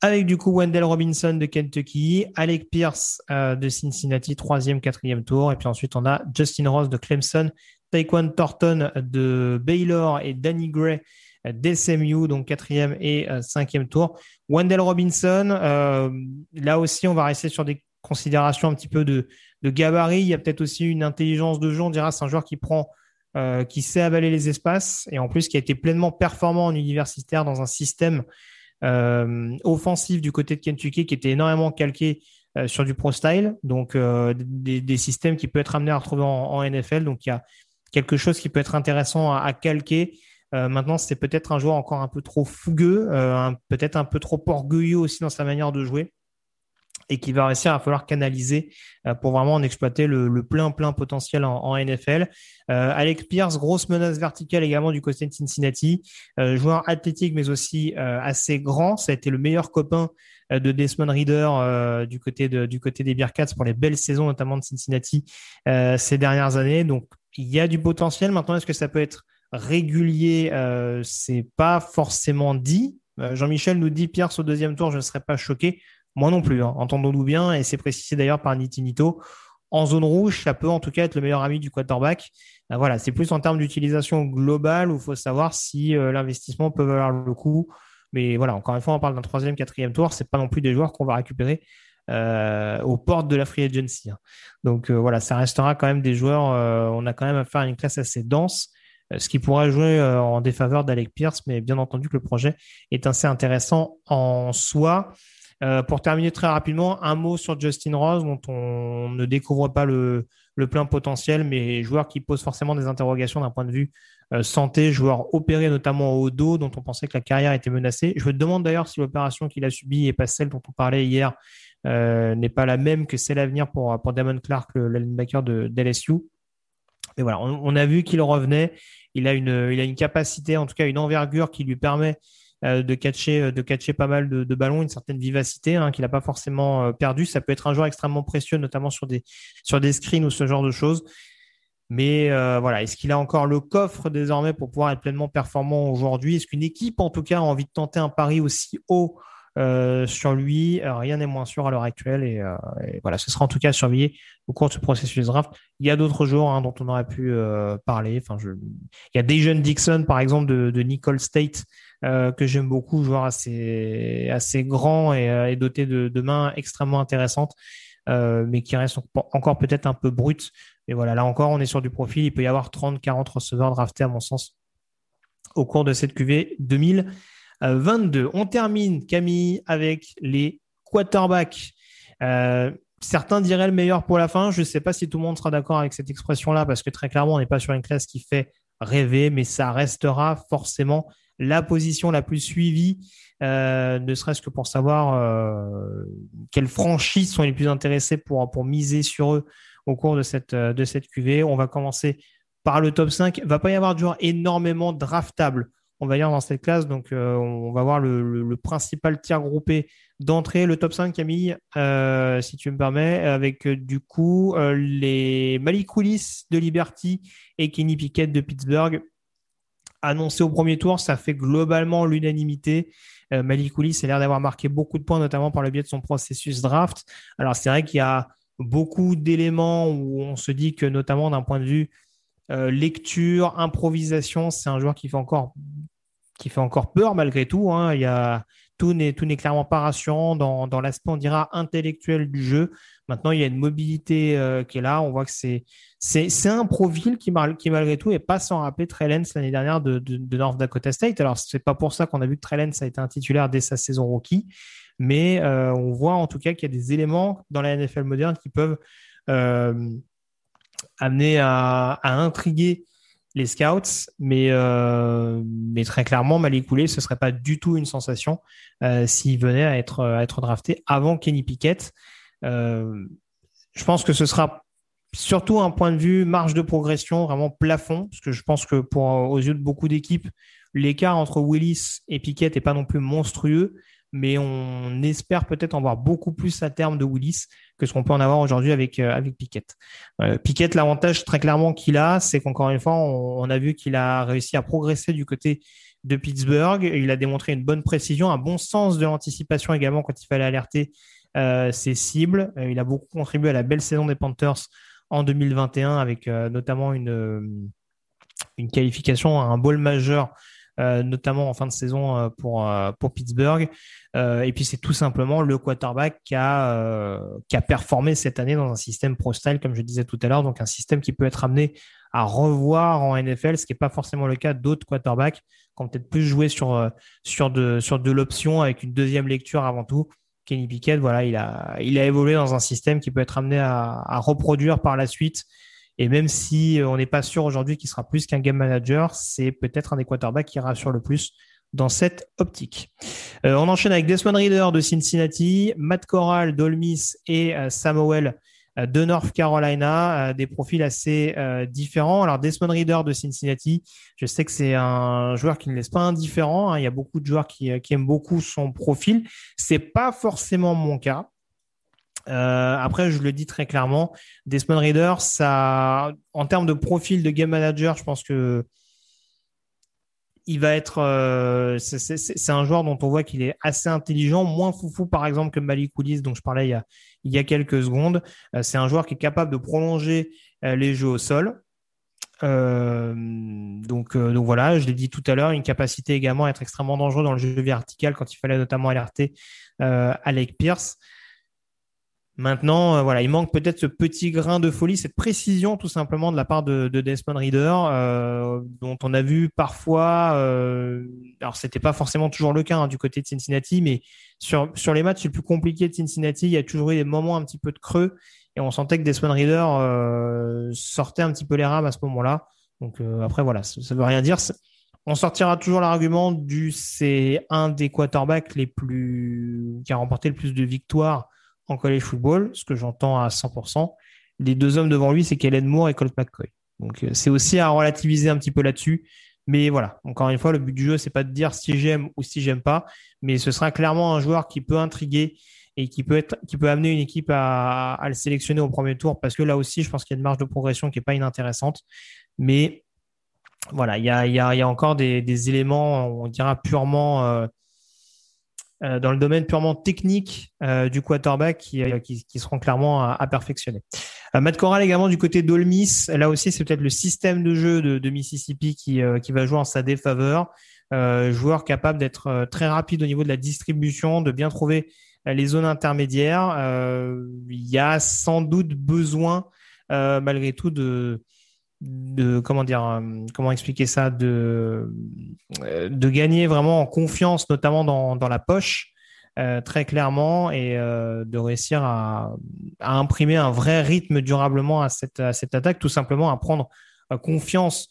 Avec du coup Wendell Robinson de Kentucky, Alec Pierce de Cincinnati, troisième, quatrième tour. Et puis ensuite, on a Justin Ross de Clemson Taekwon Thornton de Baylor et Danny Gray d'SMU, donc quatrième et euh, cinquième tour. Wendell Robinson, euh, là aussi, on va rester sur des considérations un petit peu de, gabarit. Il y a peut-être aussi une intelligence de jeu. On dira c'est un joueur qui prend, euh, qui sait avaler les espaces et en plus qui a été pleinement performant en universitaire dans un système offensif du côté de Kentucky qui était énormément calqué sur du pro style, donc des, systèmes qui peuvent être amenés à retrouver en, NFL. Donc il y a quelque chose qui peut être intéressant à, calquer. Euh, maintenant, c'est peut-être un joueur encore un peu trop fougueux, euh, peut-être un peu trop orgueilleux aussi dans sa manière de jouer et qui va réussir à falloir canaliser euh, pour vraiment en exploiter le, plein plein potentiel en, NFL. Alex Pierce, grosse menace verticale également du côté de Cincinnati, joueur athlétique mais aussi assez grand. Ça a été le meilleur copain de Desmond Reader du côté du côté des Bearcats pour les belles saisons notamment de Cincinnati ces dernières années. Donc il y a du potentiel. Maintenant, est-ce que ça peut être régulier? Euh, C'est pas forcément dit. Euh, Jean-Michel nous dit Pierre au deuxième tour, je ne serais pas choqué. Moi non plus, hein. entendons-nous bien, et c'est précisé d'ailleurs par Nitinito. En zone rouge, ça peut en tout cas être le meilleur ami du quarterback. Euh, voilà, c'est plus en termes d'utilisation globale où il faut savoir si l'investissement peut valoir le coup. Mais voilà, encore une fois, on parle d'un troisième, quatrième tour. C'est pas non plus des joueurs qu'on va récupérer euh, aux portes de la free agency. Hein. Donc euh, voilà, ça restera quand même des joueurs. Euh, on a quand même à une classe assez dense, ce qui pourrait jouer en défaveur d'Alec Pierce, mais bien entendu que le projet est assez intéressant en soi. Pour terminer très rapidement, un mot sur Justin Rose, dont on ne découvre pas le, le plein potentiel, mais joueur qui pose forcément des interrogations d'un point de vue santé, joueur opéré notamment au dos, dont on pensait que la carrière était menacée. Je me demande d'ailleurs si l'opération qu'il a subie est pas celle dont on parlait hier euh, n'est pas la même que celle à venir pour, Damon Clark, le, linebacker de, LSU. Mais voilà, on, a vu qu'il revenait. Il a, une, il a une capacité, en tout cas une envergure qui lui permet euh, de catcher, de catcher pas mal de, ballons, une certaine vivacité hein, qu'il n'a pas forcément euh, perdu. Ça peut être un joueur extrêmement précieux, notamment sur des, sur des screens ou ce genre de choses. Mais voilà, est-ce qu'il a encore le coffre désormais pour pouvoir être pleinement performant aujourd'hui? Est-ce qu'une équipe, en tout cas, a envie de tenter un pari aussi haut euh, sur lui, euh, rien n'est moins sûr à l'heure actuelle. Euh, et, voilà, ce sera en tout cas surveillé au cours du processus draft. Il y a d'autres joueurs hein, dont on aurait pu parler. Enfin. Il y a Dejon Dixon, par exemple, de, de Nicole State, que j'aime beaucoup, joueur assez, grand et, doté de, mains extrêmement intéressantes, mais qui reste encore peut-être un peu brut. Mais voilà, là encore, on est sur du profil. Il peut y avoir 30-40 receveurs draftés, à mon sens, au cours de cette QV 2022. On termine, Camille, avec les quarterbacks. Euh, certains diraient le meilleur pour la fin. Je ne sais pas si tout le monde sera d'accord avec cette expression-là, parce que très clairement, on n'est pas sur une classe qui fait rêver, mais ça restera forcément la position la plus suivie, euh, ne serait-ce que pour savoir euh, quelles franchises sont les plus intéressées pour, pour miser sur eux au cours de cette, de cette QV. On va commencer par le top 5. Il va pas y avoir de joueurs énormément draftables, on va dire, dans cette classe. Donc, euh, on va voir le, principal tiers groupé d'entrée, le top 5, Camille, euh, si tu me permets, avec euh, du coup les Malik de Liberty et Kenny Pickett de Pittsburgh. Annoncé au premier tour, ça fait globalement l'unanimité. Malik Willis a l'air d'avoir marqué beaucoup de points, notamment par le biais de son processus draft. Alors, c'est vrai qu'il y a beaucoup d'éléments où on se dit que, notamment d'un point de vue euh, lecture, improvisation, c'est un joueur qui fait encore, qui fait encore peur malgré tout. Hein. Il y a, tout n'est tout n'est clairement pas rassurant dans, dans l'aspect on dira intellectuel du jeu. Maintenant, il y a une mobilité euh, qui est là. On voit que c'est c'est un profil qui, malgré tout est pas sans rappeler Trellens l'année dernière de, North Dakota State. Alors c'est pas pour ça qu'on a vu que Trellens a été un titulaire dès sa saison rookie, mais euh, on voit en tout cas qu'il y a des éléments dans la NFL moderne qui peuvent amené à, intriguer les scouts, mais, euh, très clairement, Malik Coulé, ce serait pas du tout une sensation euh, s'il venait à être, à être drafté avant Kenny Pickett. Euh, je pense que ce sera surtout un point de vue marge de progression, vraiment plafond, parce que je pense que pour aux yeux de beaucoup d'équipes, l'écart entre Willis et Pickett n'est pas non plus monstrueux, mais on espère peut-être en voir beaucoup plus à terme de Willis que ce qu'on peut en avoir aujourd'hui avec, euh, avec Pickett. Euh, Pickett, l'avantage très clairement qu'il a, c'est qu'encore une fois, on, a vu qu'il a réussi à progresser du côté de Pittsburgh. Il a démontré une bonne précision, un bon sens de l'anticipation également quand il fallait alerter euh, ses cibles. il a beaucoup contribué à la belle saison des Panthers en 2021 avec notamment une, une qualification à un bowl majeur euh, notamment en fin de saison euh, pour, euh, pour Pittsburgh. et puis c'est tout simplement le quarterback qui a, qui a performé cette année dans un système pro-style, comme je disais tout à l'heure, donc un système qui peut être amené à revoir en NFL, ce qui n'est pas forcément le cas d'autres quarterbacks qui ont peut-être plus joué sur, sur de, sur de l'option avec une deuxième lecture avant tout. Kenny Pickett, voilà, il a, il a évolué dans un système qui peut être amené à, reproduire par la suite et même si euh, on n'est pas sûr aujourd'hui qu'il sera plus qu'un game manager, c'est peut-être un des quarterbacks qui rassure le plus dans cette optique. Euh, on enchaîne avec Desmond Reader de Cincinnati, Matt Corral d'Olmis et euh, Samuel de North Carolina, des profils assez différents. Alors Desmond Reader de Cincinnati, je sais que c'est un joueur qui ne laisse pas indifférent. Hein. Il y a beaucoup de joueurs qui, qui aiment beaucoup son profil. C'est pas forcément mon cas. Euh, après, je le dis très clairement, Desmond Reader, ça, en termes de profil de game manager, je pense que il va être, euh, c'est un joueur dont on voit qu'il est assez intelligent, moins foufou par exemple que Malik Willis, dont je parlais il y a, quelques secondes. Euh, c'est un joueur qui est capable de prolonger les jeux au sol. donc, donc voilà, je l'ai dit tout à l'heure, une capacité également à être extrêmement dangereux dans le jeu vertical quand il fallait notamment alerter Alec Pierce. Maintenant, euh, voilà, il manque peut-être ce petit grain de folie, cette précision tout simplement de la part de, de Desmond Reader, euh, dont on a vu parfois, euh, alors c'était pas forcément toujours le cas hein, du côté de Cincinnati, mais sur, sur les matchs les plus compliqués de Cincinnati, il y a toujours eu des moments un petit peu de creux, et on sentait que Desmond Reader euh, sortait un petit peu les rames à ce moment-là. Donc euh, après, voilà, ça, ça veut rien dire. On sortira toujours l'argument du c'est un des quarterbacks les plus qui a remporté le plus de victoires en college football, ce que j'entends à 100%. Les deux hommes devant lui, c'est Kellen Moore et Colt McCoy. Donc euh, c'est aussi à relativiser un petit peu là-dessus. Mais voilà, encore une fois, le but du jeu, c'est pas de dire si j'aime ou si j'aime pas, mais ce sera clairement un joueur qui peut intriguer et qui peut être, qui peut amener une équipe à, le sélectionner au premier tour, parce que là aussi, je pense qu'il y a une marge de progression qui est pas inintéressante. Mais voilà, il y a, y a, y a encore des, des, éléments, on dira purement euh, euh, dans le domaine purement technique euh, du quarterback qui, euh, qui, qui, seront clairement à, perfectionner. Matt Corral également du côté d'Olmis, là aussi c'est peut-être le système de jeu de, de Mississippi qui, qui va jouer en sa défaveur. joueur capable d'être très rapide au niveau de la distribution, de bien trouver les zones intermédiaires. il y a sans doute besoin, malgré tout, de de comment dire comment expliquer ça de de gagner vraiment en confiance notamment dans, dans la poche euh, très clairement et euh, de réussir à, à, imprimer un vrai rythme durablement à cette, à cette attaque, tout simplement à prendre euh, confiance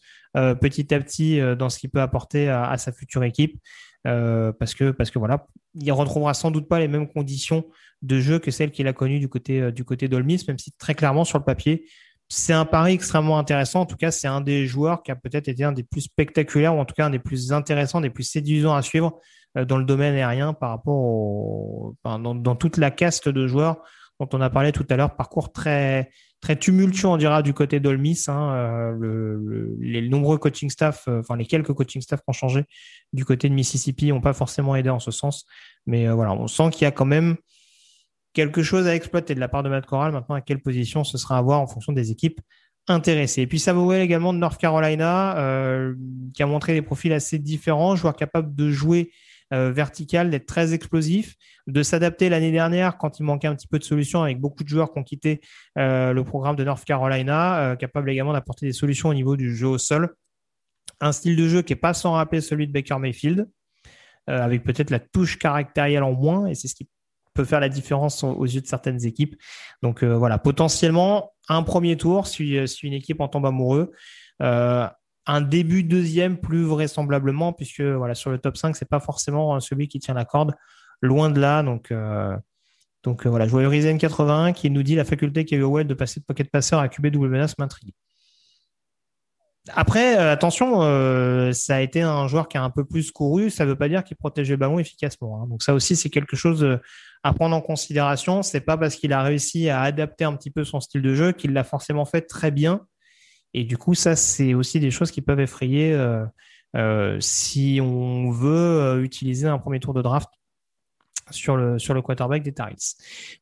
petit à petit dans ce qu'il peut apporter à, à, sa future équipe. parce que parce que voilà, il retrouvera sans doute pas les mêmes conditions de jeu que celles qu'il a connues du côté du côté d'Olmis, même si très clairement sur le papier, c'est un pari extrêmement intéressant. En tout cas, c'est un des joueurs qui a peut-être été un des plus spectaculaires, ou en tout cas un des plus intéressants, des plus séduisants à suivre euh, dans le domaine aérien par rapport au, dans, toute la caste de joueurs dont on a parlé tout à l'heure, parcours très très tumultueux, on dira, du côté d'Olmis. Hein, euh, le, les nombreux coaching staff, euh, enfin les quelques coaching staff qui ont changé du côté de Mississippi n'ont pas forcément aidé en ce sens. Mais voilà, on sent qu'il y a quand même quelque chose à exploiter de la part de Matt Corral. Maintenant, à quelle position ce sera à voir en fonction des équipes intéressées. Et puis Samuel également de North Carolina, qui a montré des profils assez différents, joueur capable de jouer euh, vertical, d'être très explosif, de s'adapter l'année dernière quand il manquait un petit peu de solutions avec beaucoup de joueurs qui ont quitté euh, le programme de North Carolina, euh, capable également d'apporter des solutions au niveau du jeu au sol. Un style de jeu qui n'est pas sans rappeler celui de Baker Mayfield, avec peut-être la touche caractérielle en moins, et c'est ce qui peut faire la différence aux yeux de certaines équipes. Donc voilà, potentiellement un premier tour si, si, une équipe en tombe amoureux un début deuxième plus vraisemblablement, puisque voilà, sur le top 5, c'est pas forcément celui qui tient la corde, loin de là. Donc, euh, donc euh, voilà, je vois Urizen 81 qui nous dit la faculté qu'a eu Well de passer de pocket passeur à QBWNS m'intrigue. Après, euh, attention, ça a été un joueur qui a un peu plus couru. Ça ne veut pas dire qu'il protège le ballon efficacement. Hein. Donc ça aussi, c'est quelque chose à prendre en considération. C'est pas parce qu'il a réussi à adapter un petit peu son style de jeu qu'il l'a forcément fait très bien et du coup, ça, c'est aussi des choses qui peuvent effrayer euh, euh, si on veut euh, utiliser un premier tour de draft sur le, sur le quarterback des Tar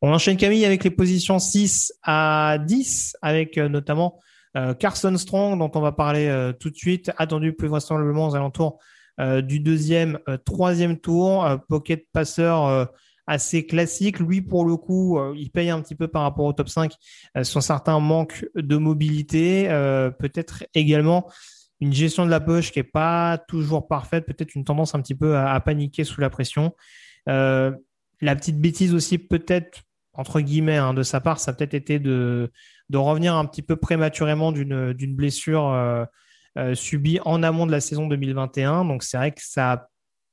On enchaîne Camille avec les positions 6 à 10, avec notamment Carson Strong, dont on va parler tout de suite, attendu plus vraisemblablement aux alentours du deuxième, troisième tour, pocket passeur assez classique. Lui, pour le coup, euh, il paye un petit peu par rapport au top 5 euh, sur certains manques de mobilité. Euh, peut-être également une gestion de la poche qui n'est pas toujours parfaite, peut-être une tendance un petit peu à, paniquer sous la pression. la petite bêtise aussi, peut-être, entre guillemets, hein, de sa part, ça a peut-être été de, de revenir un petit peu prématurément d'une blessure subie en amont de la saison 2021. Donc c'est vrai que ça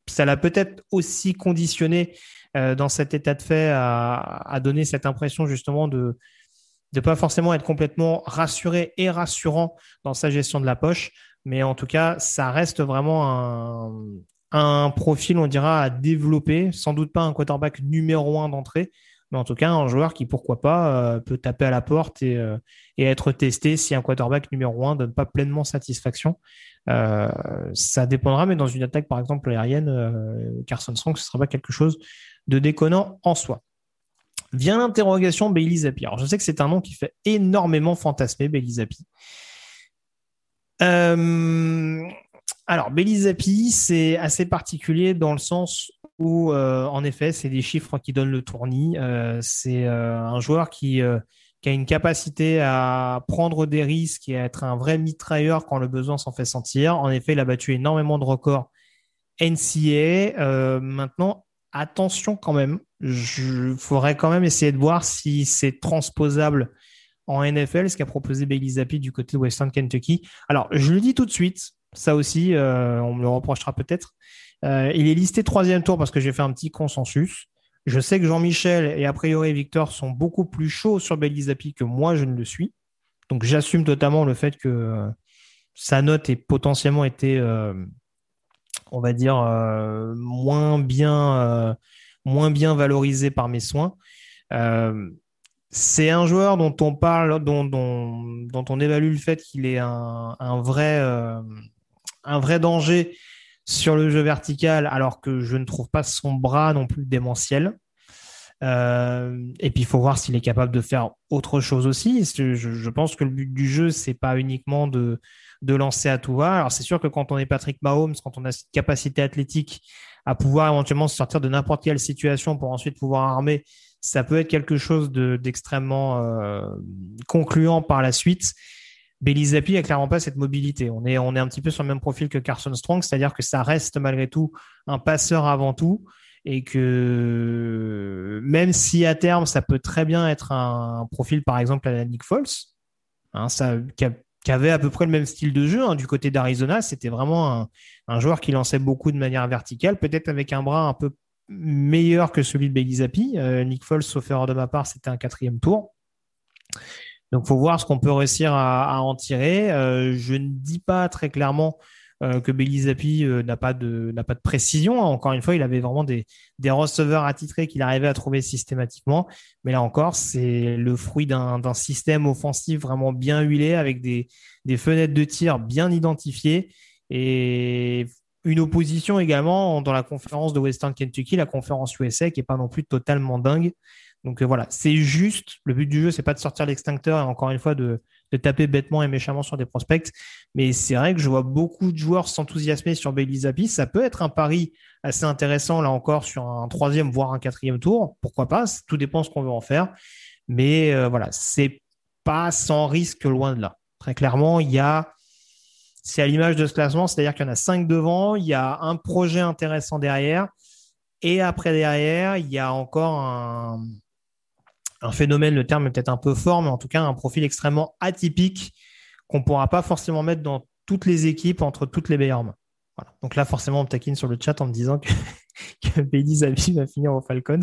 ça l'a peut-être aussi conditionné euh, dans cet état de fait à, donner cette impression justement de ne pas forcément être complètement rassuré et rassurant dans sa gestion de la poche. Mais en tout cas, ça reste vraiment un, un profil, on dira, à développer. Sans doute pas un quarterback numéro un d'entrée, mais en tout cas un joueur qui, pourquoi pas, euh, peut taper à la porte et, euh, et, être testé si un quarterback numéro un donne pas pleinement satisfaction. Ça dépendra, mais dans une attaque, par exemple, aérienne, Carson Strong, ce ne sera pas quelque chose de déconnant en soi. Vient l'interrogation Bailey Zappi. Alors, je sais que c'est un nom qui fait énormément fantasmer Bailey Zappi. Euh, alors, Bailey Zappi, c'est assez particulier dans le sens où, euh, en effet, c'est des chiffres qui donnent le tournis. Euh, c'est un joueur qui, a une capacité à prendre des risques et à être un vrai mitrailleur quand le besoin s'en fait sentir. En effet, il a battu énormément de records NCA. maintenant, attention quand même. Il faudrait quand même essayer de voir si c'est transposable en NFL, ce qu'a proposé Bailey du côté de Western Kentucky. Alors, je le dis tout de suite, ça aussi, euh, on me le reprochera peut-être. Euh, il est listé troisième tour parce que j'ai fait un petit consensus. Je sais que Jean-Michel et a priori Victor sont beaucoup plus chauds sur Bailey Zappi que moi, je ne le suis. Donc, j'assume totalement le fait que euh, sa note ait potentiellement été on va dire, euh, moins, bien, euh, moins bien valorisé par mes soins. Euh, c'est un joueur dont on parle, dont, on évalue le fait qu'il est un, vrai, un vrai danger sur le jeu vertical, alors que je ne trouve pas son bras non plus démentiel. et puis il faut voir s'il est capable de faire autre chose aussi. Je, je pense que le but du jeu, c'est pas uniquement de, de lancer à tout va. Alors c'est sûr que quand on est Patrick Mahomes, quand on a cette capacité athlétique à pouvoir éventuellement se sortir de n'importe quelle situation pour ensuite pouvoir armer, ça peut être quelque chose d'extrêmement euh, concluant par la suite. Bailey Zappi a clairement pas cette mobilité. On est, on est un petit peu sur le même profil que Carson Strong, c'est-à-dire que ça reste malgré tout un passeur avant tout et que même si à terme ça peut très bien être un, profil par exemple à Nick Foles, hein, ça, qui, avait à peu près le même style de jeu hein, du côté d'Arizona, c'était vraiment un, joueur qui lançait beaucoup de manière verticale, peut-être avec un bras un peu meilleur que celui de Zappi. Euh, Nick Foles, sauf erreur de ma part, c'était un quatrième tour. Donc, faut voir ce qu'on peut réussir à, en tirer. Euh, je ne dis pas très clairement euh, que Zappi euh, n'a pas de n'a pas de précision. Encore une fois, il avait vraiment des des receveurs attitrés qu'il arrivait à trouver systématiquement. Mais là encore, c'est le fruit d'un d'un système offensif vraiment bien huilé avec des des fenêtres de tir bien identifiées et une opposition également dans la conférence de Western Kentucky, la conférence USA, qui est pas non plus totalement dingue. Donc euh, voilà, c'est juste. Le but du jeu, c'est pas de sortir l'extincteur et encore une fois de, taper bêtement et méchamment sur des prospects. Mais c'est vrai que je vois beaucoup de joueurs s'enthousiasmer sur Bailey Zappi. Ça peut être un pari assez intéressant là encore sur un troisième voire un quatrième tour. Pourquoi pas? Tout dépend ce qu'on veut en faire. Mais euh, voilà, c'est pas sans risque loin de là. Très clairement, il y a c'est à l'image de ce classement, c'est-à-dire qu'il y en a cinq devant, il y a un projet intéressant derrière, et après derrière, il y a encore un, un phénomène, le terme est peut-être un peu fort, mais en tout cas un profil extrêmement atypique qu'on ne pourra pas forcément mettre dans toutes les équipes entre toutes les meilleures mains. Donc là, forcément, on me taquine sur le chat en me disant que, que va finir aux Falcons.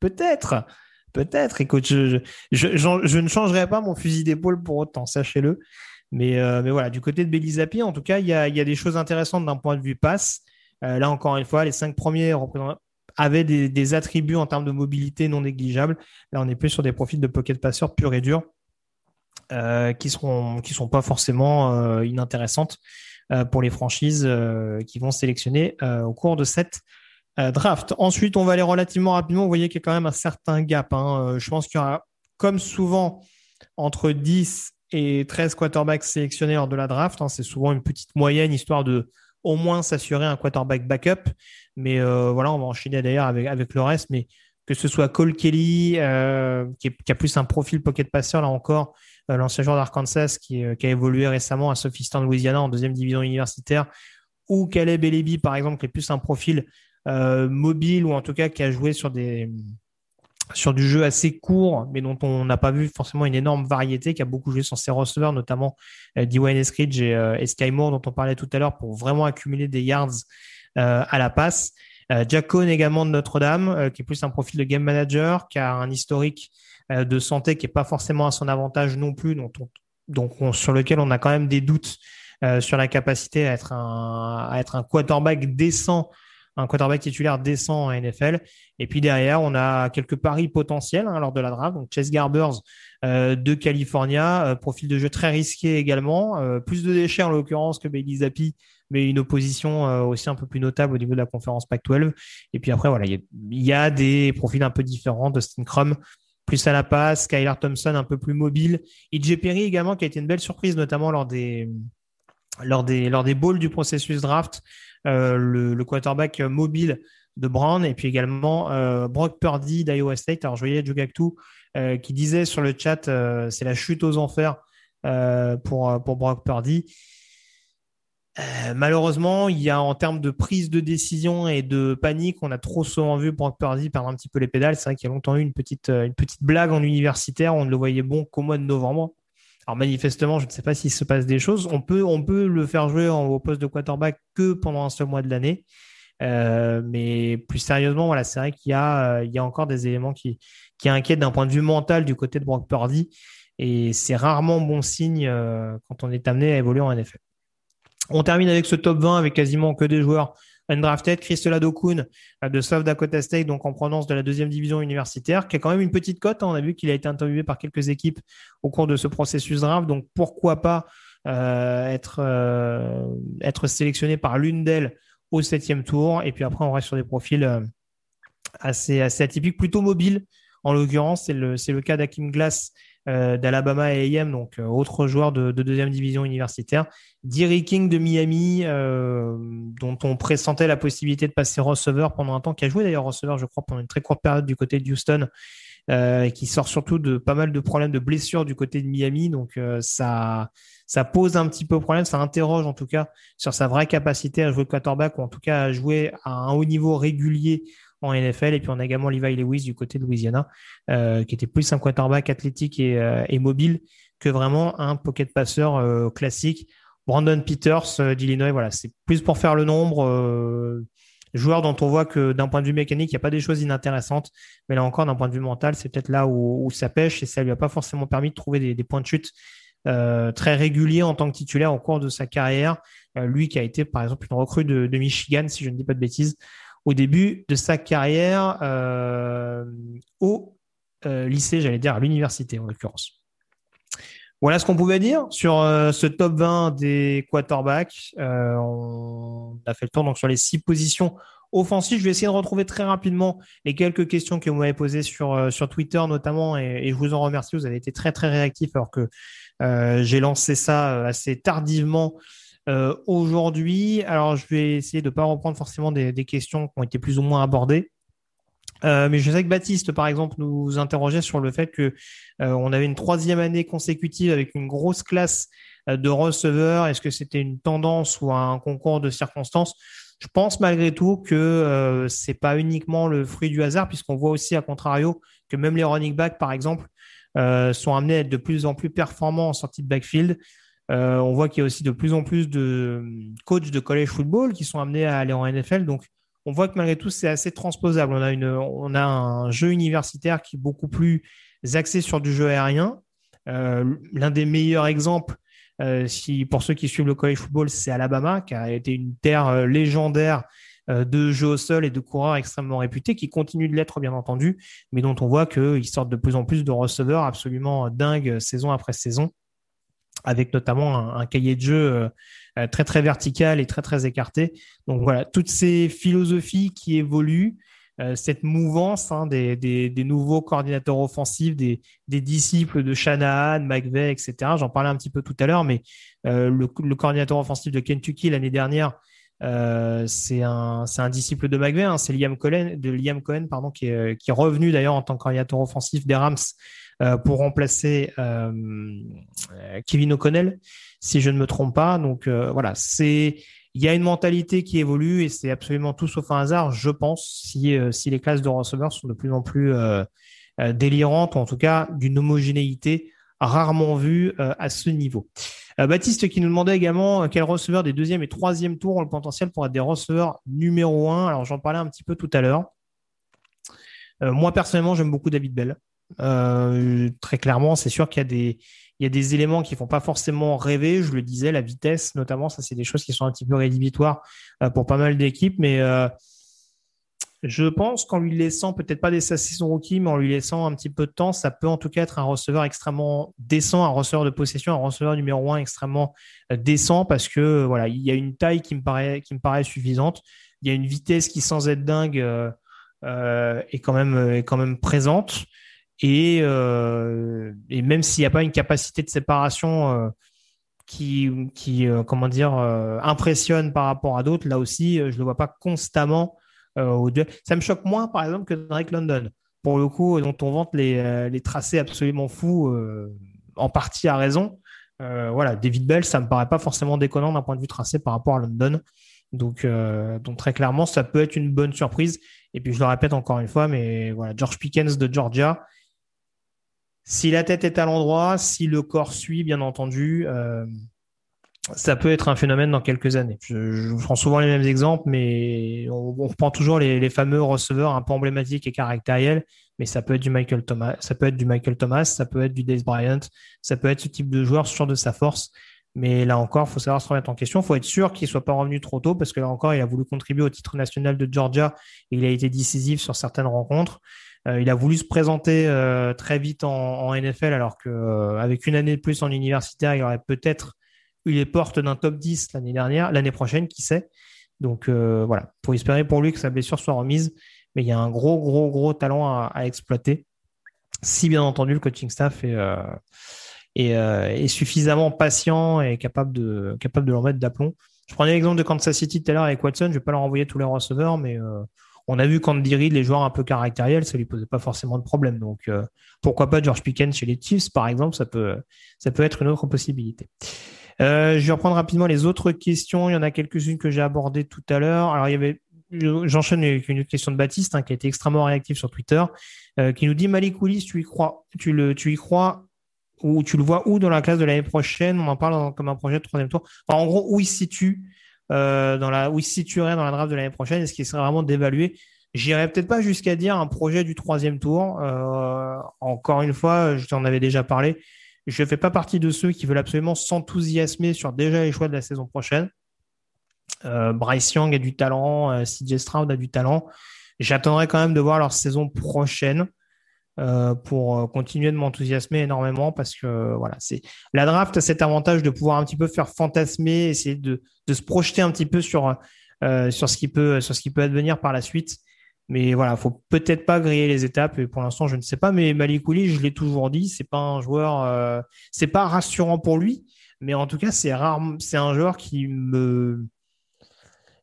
Peut-être, peut-être. Écoute, je, ne changerai pas mon fusil d'épaule pour autant, sachez-le. Mais, euh, voilà, du côté de Belisapi, en tout cas, il y a, des choses intéressantes d'un point de vue passe. Euh, là, encore une fois, les cinq premiers avaient des, attributs en termes de mobilité non négligeables. Là, on est plus sur des profils de pocket passeurs purs et durs euh, qui seront qui sont pas forcément euh, inintéressantes euh, pour les franchises qui vont sélectionner au cours de cette draft. Ensuite, on va aller relativement rapidement. Vous voyez qu'il y a quand même un certain gap. Hein. je pense qu'il y aura, comme souvent, entre 10 et 13 quarterbacks sélectionnés lors de la draft. Hein. C'est souvent une petite moyenne, histoire de au moins s'assurer un quarterback backup. Mais euh, voilà, on va enchaîner d'ailleurs avec, avec le reste. Mais que ce soit Cole Kelly, euh, qui, a plus un profil pocket passeur, là encore, euh, l'ancien joueur d'Arkansas qui, a évolué récemment à Sophistan Louisiana en deuxième division universitaire, ou Caleb Elebi, par exemple, qui est plus un profil mobile ou en tout cas qui a joué sur des sur du jeu assez court, mais dont on n'a pas vu forcément une énorme variété, qui a beaucoup joué sur ses receveurs, notamment Dwayne Eskridge et, euh, Sky Moore, dont on parlait tout à l'heure, pour vraiment accumuler des yards à la passe. Euh, Jack Cohn également de Notre-Dame, euh, qui est plus un profil de game manager, qui a un historique de santé qui est pas forcément à son avantage non plus, sur lequel on a quand même des doutes sur la capacité à être un, quarterback décent un quarterback titulaire décent en NFL. Et puis derrière, on a quelques paris potentiels hein, lors de la draft. Donc Chase Garbers euh, de California, euh, profil de jeu très risqué également, euh, plus de déchets en l'occurrence que Bailey Zappi, mais une opposition aussi un peu plus notable au niveau de la conférence Pac-12. Et puis après, voilà, il y, a des profils un peu différents. Dustin Crum plus à la passe, Skylar Thompson un peu plus mobile, EJ Perry également qui a été une belle surprise, notamment lors des lors des lors des balls du processus draft. Euh, le, quarterback mobile de Brown et puis également euh, Brock Purdy d'Iowa State. Alors je voyais Jugactu euh, qui disait sur le chat c'est la chute aux enfers pour, pour Brock Purdy. Malheureusement, il y a en termes de prise de décision et de panique, on a trop souvent vu Brock Purdy perdre un petit peu les pédales. C'est vrai qu'il y a longtemps eu une petite, petite blague en universitaire. On ne le voyait bon qu'au mois de novembre. Alors manifestement, je ne sais pas s'il se passe des choses. On peut, le faire jouer au poste de quarterback que pendant un seul mois de l'année. Euh, mais plus sérieusement, voilà, c'est vrai qu'il y, a, euh, il y a encore des éléments qui, qui inquiètent d'un point de vue mental du côté de Brock Purdy. Et c'est rarement bon signe euh, quand on est amené à évoluer en NFL. On termine avec ce top 20 avec quasiment que des joueurs undrafted, Christela Dokun euh, de South Dakota State, donc en provenance de la deuxième division universitaire, qui a quand même une petite cote. Hein. On a vu qu'il a été interviewé par quelques équipes au cours de ce processus draft, donc pourquoi pas euh, être, euh, être sélectionné par l'une d'elles au septième tour? Et puis après, on reste sur des profils assez, atypiques, plutôt mobiles. En l'occurrence, c'est le, le cas d'Akim Glass d'Alabama et AM, donc autre joueur de, deuxième division universitaire. Derry King de Miami, dont on pressentait la possibilité de passer receveur pendant un temps, qui a joué d'ailleurs receveur, je crois, pendant une très courte période du côté de Houston. qui sort surtout de pas mal de problèmes de blessures du côté de Miami. Donc ça, ça pose un petit peu problème, ça interroge en tout cas sur sa vraie capacité à jouer quarterback ou en tout cas à jouer à un haut niveau régulier en NFL. Et puis on a également Levi Lewis du côté de Louisiana, euh, qui était plus un quarterback athlétique et, euh, mobile que vraiment un pocket passeur euh, classique. Brandon Peters d'Illinois, voilà, c'est plus pour faire le nombre. joueur dont on voit que d'un point de vue mécanique, il n'y a pas des choses inintéressantes, mais là encore, d'un point de vue mental, c'est peut-être là où, ça pêche et ça lui a pas forcément permis de trouver des, points de chute euh, très régulier en tant que titulaire au cours de sa carrière. Euh, lui qui a été par exemple une recrue de, Michigan, si je ne dis pas de bêtises, au début de sa carrière euh, au lycée, j'allais dire à l'université en l'occurrence. Voilà ce qu'on pouvait dire sur ce top 20 des quarterbacks. on a fait le tour donc sur les six positions offensives. Je vais essayer de retrouver très rapidement les quelques questions que vous m'avez posées sur, sur Twitter notamment et, et, je vous en remercie. Vous avez été très très réactifs alors que euh, j'ai lancé ça euh, assez tardivement euh, aujourd'hui. Alors, je vais essayer de ne pas reprendre forcément des, questions qui ont été plus ou moins abordées. mais je sais que Baptiste, par exemple, nous interrogeait sur le fait que on avait une troisième année consécutive avec une grosse classe de receveurs. Est-ce que c'était une tendance ou un concours de circonstances? Je pense malgré tout que c'est pas uniquement le fruit du hasard, puisqu'on voit aussi, à contrario, que même les running backs, par exemple, euh, sont amenés à être de plus en plus performants en sortie de backfield. Euh, on voit qu'il y a aussi de plus en plus de euh, coachs de college football qui sont amenés à aller en NFL. Donc, on voit que malgré tout, c'est assez transposable. On a, un jeu universitaire qui est beaucoup plus axé sur du jeu aérien. L'un des meilleurs exemples, pour ceux qui suivent le college football, c'est Alabama, qui a été une terre légendaire euh, de jeux au sol et de coureurs extrêmement réputés qui continuent de l'être bien entendu, mais dont on voit qu'ils sortent de plus en plus de receveurs absolument dingues saison après saison, avec notamment un, cahier de jeu euh, très très vertical et très très écarté. Donc voilà, toutes ces philosophies qui évoluent, euh, cette mouvance hein, des, nouveaux coordinateurs offensifs, des, disciples de Shanahan, McVeigh, etc. J'en parlais un petit peu tout à l'heure, mais le, le, coordinateur offensif de Kentucky l'année dernière euh, c'est un, un, disciple de McVeigh, hein, c'est Liam Cohen, de Liam Cohen pardon, qui, est, qui est revenu d'ailleurs en tant qu'orientateur offensif des Rams euh, pour remplacer euh, Kevin O'Connell, si je ne me trompe pas. Donc voilà, c'est il y a une mentalité qui évolue et c'est absolument tout sauf un hasard, je pense, si, si les classes de receveurs sont de plus en plus délirantes, ou en tout cas d'une homogénéité rarement vue à ce niveau. Euh, Baptiste qui nous demandait également euh, quel receveur des deuxième et troisième tours ont le potentiel pour être des receveurs numéro un. Alors j'en parlais un petit peu tout à l'heure. Euh, moi personnellement, j'aime beaucoup David Bell. Très clairement, c'est sûr qu'il y a des, éléments qui font pas forcément rêver. Je le disais, la vitesse notamment, ça c'est des choses qui sont un petit peu rédhibitoires pour pas mal d'équipes, mais je pense qu'en lui laissant peut-être pas des saisons rookie, mais en lui laissant un petit peu de temps, ça peut en tout cas être un receveur extrêmement décent, un receveur de possession, un receveur numéro un extrêmement euh, décent parce que voilà, il y a une taille qui me paraît suffisante. Il y a une vitesse qui, sans être dingue, euh, euh, est quand même présente. Et, et même s'il n'y a pas une capacité de séparation qui, qui comment dire, impressionne par rapport à d'autres, là aussi, je ne le vois pas constamment euh, Ça me choque moins, par exemple, que Drake London, pour le coup, dont on vante les, euh, tracés absolument fous, euh, en partie à raison. voilà, David Bell, ça me paraît pas forcément déconnant d'un point de vue tracé par rapport à London. Donc, donc très clairement, ça peut être une bonne surprise. Et puis je le répète encore une fois, mais voilà, George Pickens de Georgia, si la tête est à l'endroit, si le corps suit, bien entendu, ça peut être un phénomène dans quelques années. Je, prends souvent les mêmes exemples, mais on, reprend toujours les, fameux receveurs un peu emblématiques et caractériels. Mais ça peut être du Michael Thomas, ça peut être du Michael Thomas, ça peut être du Dave Bryant, ça peut être ce type de joueur sûr de sa force. Mais là encore, il faut savoir se remettre en question. Il faut être sûr qu'il ne soit pas revenu trop tôt parce que là encore, il a voulu contribuer au titre national de Georgia et il a été décisif sur certaines rencontres. Euh, il a voulu se présenter euh, très vite en, NFL alors qu'avec euh, une année de plus en universitaire, il aurait peut-être il est porte d'un top 10 l'année dernière, l'année prochaine, qui sait. Donc voilà, pour espérer pour lui que sa blessure soit remise. Mais il y a un gros, gros, gros talent à, exploiter. si bien entendu le coaching staff est, suffisamment patient et capable de, capable de mettre d'aplomb. Je prenais l'exemple de Kansas City tout à l'heure avec Watson, je ne vais pas leur envoyer tous les receveurs, mais on a vu qu'Andy Reid, les joueurs un peu caractériels, ça lui posait pas forcément de problème. Donc, euh, pourquoi pas George Pickens chez les Chiefs, par exemple, ça peut, être une autre possibilité. Euh, je vais reprendre rapidement les autres questions. Il y en a quelques-unes que j'ai abordées tout à l'heure. Alors, il y avait, j'enchaîne avec une question de Baptiste, hein, qui a été extrêmement réactif sur Twitter, euh, qui nous dit Malik Willis, tu y crois, tu le, tu y crois ou tu le vois où dans la classe de l'année prochaine? On en parle comme un projet de troisième tour. en gros, où il se situe euh, dans la, où il se situerait dans la draft de l'année prochaine Est-ce qu'il serait vraiment d'évaluer J'irais peut-être pas jusqu'à dire un projet du troisième tour. Euh, encore une fois, je t'en avais déjà parlé. Je ne fais pas partie de ceux qui veulent absolument s'enthousiasmer sur déjà les choix de la saison prochaine. Euh, Bryce Young a du talent, euh, CJ Stroud a du talent. J'attendrai quand même de voir leur saison prochaine. Euh, pour euh, continuer de m'enthousiasmer énormément parce que voilà, c'est la draft a cet avantage de pouvoir un petit peu faire fantasmer, essayer de, de se projeter un petit peu sur euh, sur ce qui peut sur ce qui peut advenir par la suite. Mais voilà, faut peut-être pas griller les étapes. Et pour l'instant, je ne sais pas. Mais Malikouli, je l'ai toujours dit, c'est pas un joueur, c'est pas rassurant pour lui. Mais en tout cas, c'est rare, c'est un joueur qui me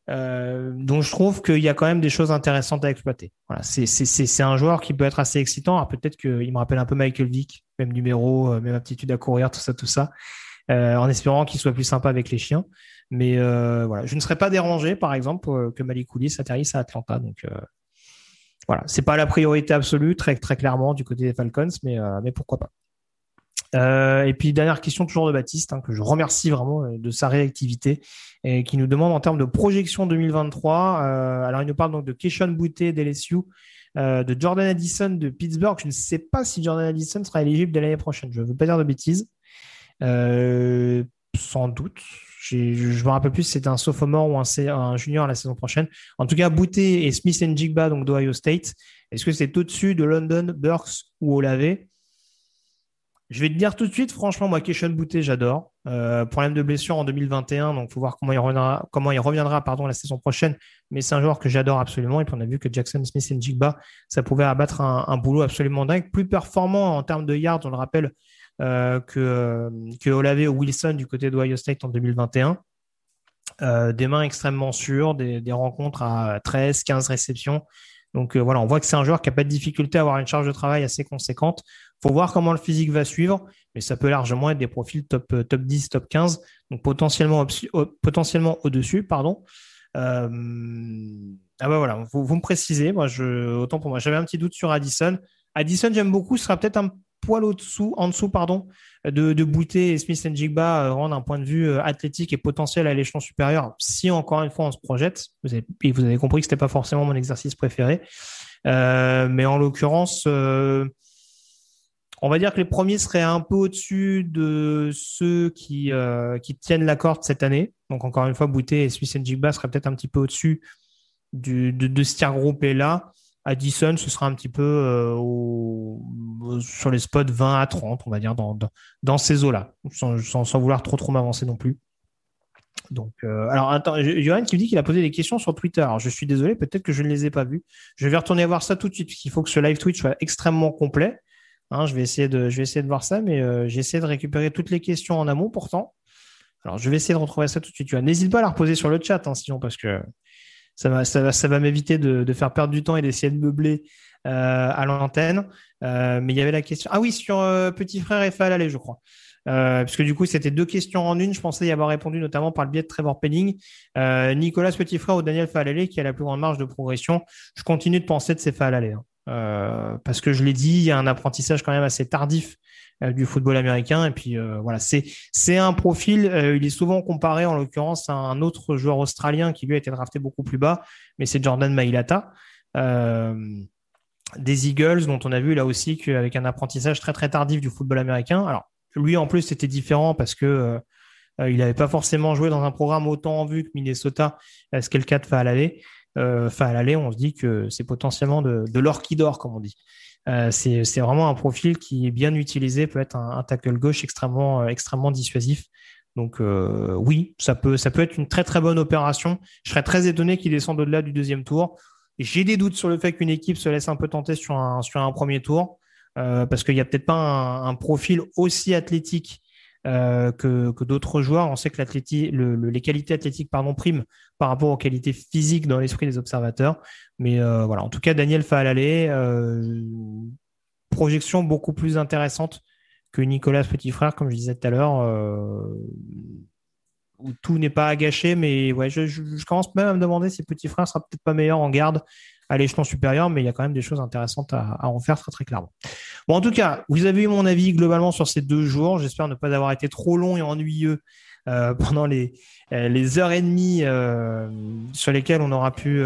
euh, donc je trouve qu'il y a quand même des choses intéressantes à exploiter. Voilà, c'est un joueur qui peut être assez excitant. Peut-être qu'il me rappelle un peu Michael Vick, même numéro, euh, même aptitude à courir, tout ça, tout ça, euh, en espérant qu'il soit plus sympa avec les chiens. Mais euh, voilà, je ne serais pas dérangé, par exemple, que Malik Willis atterrisse à Atlanta. Donc voilà, c'est pas la priorité absolue, très très clairement du côté des Falcons, mais mais pourquoi pas. Euh, et puis dernière question toujours de Baptiste, hein, que je remercie vraiment euh, de sa réactivité, et qui nous demande en termes de projection 2023. Euh, alors il nous parle donc de Keishon Boutte d'LSU, euh, de Jordan Addison de Pittsburgh. Je ne sais pas si Jordan Addison sera éligible dès l'année prochaine. Je ne veux pas dire de bêtises. Sans doute. Je ne me rappelle plus si c'était un sophomore ou un, un, junior la saison prochaine. En tout cas, Bouté et Smith Jigba, donc d'Ohio State. Est-ce que c'est au-dessus de London, Burks ou Olave? Je vais te dire tout de suite, franchement, moi, Keishon Bouté, j'adore. Euh, problème de blessure en 2021, donc il faut voir comment il reviendra, pardon, la saison prochaine. Mais c'est un joueur que j'adore absolument. Et puis on a vu que Jackson Smith et Njigba, ça pouvait abattre un, boulot absolument dingue. Plus performant en termes de yards, on le rappelle, euh, que, euh, que Olave ou Wilson du côté d'Ohio State en 2021. Euh, des mains extrêmement sûres, des, rencontres à 13, 15 réceptions. Donc voilà, on voit que c'est un joueur qui n'a pas de difficulté à avoir une charge de travail assez conséquente. Faut voir comment le physique va suivre, mais ça peut largement être des profils top, euh, top 10, top 15, donc potentiellement, potentiellement au-dessus. pardon. Euh, ah bah voilà, vous, me précisez, moi je, autant pour moi, j'avais un petit doute sur Addison. Addison, j'aime beaucoup, ce sera peut-être un poil au-dessous, en dessous, pardon, de, de Bouté et Smith Jigba euh, rendre un point de vue athlétique et potentiel à l'échelon supérieur. Si encore une fois on se projette, vous avez, et vous avez compris que c'était pas forcément mon exercice préféré, mais en l'occurrence, on va dire que les premiers seraient un peu au-dessus de ceux qui, euh, tiennent la corde cette année. Donc encore une fois, Bouté et Smith Jigba seraient peut-être un petit peu au-dessus de, de ce tiers groupé là. Addison, ce sera un petit peu euh, sur les spots 20 à 30, on va dire, dans, ces eaux-là, sans, sans, vouloir trop trop m'avancer non plus. Donc, euh, alors, attends, Johan qui me dit qu'il a posé des questions sur Twitter. Alors, je suis désolé, peut-être que je ne les ai pas vues. Je vais retourner voir ça tout de suite, parce qu'il faut que ce live Twitch soit extrêmement complet. Hein, je, vais essayer de, voir ça, mais euh, j'ai essayé de récupérer toutes les questions en amont pourtant. Alors, je vais essayer de retrouver ça tout de suite. N'hésite pas à la reposer sur le chat, hein, sinon, parce que ça va, m'éviter de, faire perdre du temps et d'essayer de meubler euh, à l'antenne. Euh, mais il y avait la question. Ah oui, sur euh, petit frère et Falale, je crois. Euh, puisque du coup, c'était deux questions en une. Je pensais y avoir répondu notamment par le biais de Trevor Penning. Euh, Nicolas Petit Frère ou Daniel Falale qui a la plus grande marge de progression. Je continue de penser de ces Falale. Hein. Euh, parce que je l'ai dit, il y a un apprentissage quand même assez tardif euh, du football américain. Et puis euh, voilà, c'est un profil. Il est souvent comparé, en l'occurrence, à un autre joueur australien qui lui a été drafté beaucoup plus bas, mais c'est Jordan Mailata. des Eagles, dont on a vu là aussi qu'avec un apprentissage très très tardif du football américain. Alors lui en plus c'était différent parce que il n'avait pas forcément joué dans un programme autant en vue que Minnesota, ce qu'est le cas de Euh, Fahalale, on se dit que c'est potentiellement de, l'or qui dort, comme on dit. Euh, c'est vraiment un profil qui est bien utilisé, peut être un, tackle gauche extrêmement, euh, dissuasif. Donc oui, ça peut, être une très très bonne opération. Je serais très étonné qu'il descende au-delà du deuxième tour. J'ai des doutes sur le fait qu'une équipe se laisse un peu tenter sur un, sur un premier tour. parce qu'il n'y a peut-être pas un, profil aussi athlétique que, d'autres joueurs. On sait que les qualités athlétiques pardon, priment par rapport aux qualités physiques dans l'esprit des observateurs. Mais voilà, en tout cas, Daniel Fahalale, projection beaucoup plus intéressante que Nicolas Petit Frère, comme je disais tout à l'heure, euh, où tout n'est pas à gâcher. Mais ouais, je, commence même à me demander si Petit Frère sera peut-être pas meilleur en garde à l'échelon supérieur, mais il y a quand même des choses intéressantes à, en faire très très clairement. Bon, en tout cas, vous avez eu mon avis globalement sur ces deux jours. J'espère ne pas avoir été trop long et ennuyeux euh, pendant euh, les heures et demie sur lesquelles on aura pu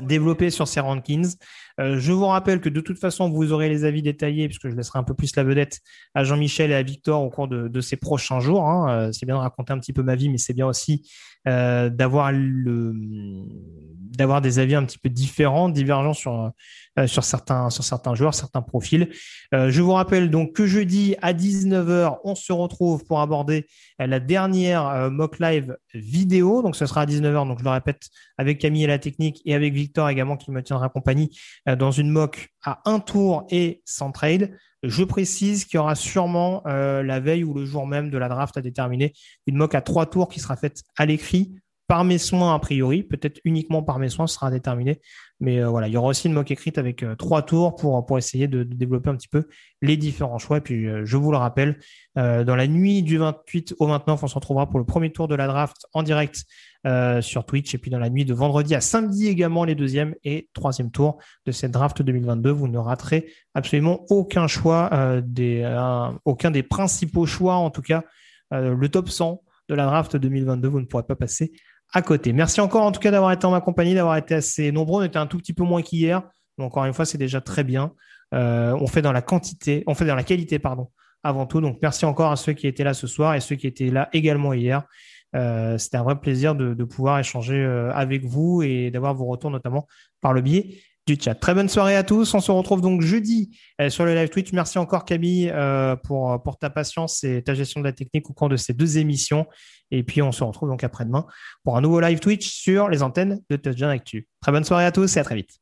développer sur ces rankings. Euh, je vous rappelle que de toute façon, vous aurez les avis détaillés, puisque je laisserai un peu plus la vedette à Jean-Michel et à Victor au cours de, ces prochains jours. Hein. Euh, c'est bien de raconter un petit peu ma vie, mais c'est bien aussi euh, d'avoir des avis un petit peu différents, divergents sur sur certains sur certains joueurs, certains profils. Euh, je vous rappelle donc que jeudi à 19h, on se retrouve pour aborder euh, la dernière mock live vidéo. Donc ce sera à 19h, donc je le répète avec Camille et la technique et avec Victor également qui me tiendra compagnie dans une mock à un tour et sans trade. Je précise qu'il y aura sûrement la veille ou le jour même de la draft à déterminer une mock à trois tours qui sera faite à l'écrit par mes soins a priori, peut-être uniquement par mes soins, ce sera déterminé. Mais euh, voilà, il y aura aussi une mock écrite avec euh, trois tours pour, essayer de, développer un petit peu les différents choix. Et puis, euh, je vous le rappelle, dans la nuit du 28 au 29, on se retrouvera pour le premier tour de la draft en direct sur Twitch. Et puis, dans la nuit de vendredi à samedi également, les deuxième et troisième tours de cette draft 2022. Vous ne raterez absolument aucun choix, des, aucun des principaux choix, en tout cas, le top 100 de la draft 2022. Vous ne pourrez pas passer à côté. Merci encore en tout cas d'avoir été en ma compagnie, d'avoir été assez nombreux. On était un tout petit peu moins qu'hier. Mais encore une fois, c'est déjà très bien. Euh, on fait dans la quantité, on fait dans la qualité, pardon, avant tout. Donc merci encore à ceux qui étaient là ce soir et ceux qui étaient là également hier. Euh, C'était un vrai plaisir de, pouvoir échanger euh, avec vous et d'avoir vos retours, notamment par le biais du chat. Très bonne soirée à tous. On se retrouve donc jeudi euh, sur le live Twitch. Merci encore Camille pour, pour ta patience et ta gestion de la technique au cours de ces deux émissions. Et puis on se retrouve donc après-demain pour un nouveau live Twitch sur les antennes de Touchdown Actu. Très bonne soirée à tous et à très vite.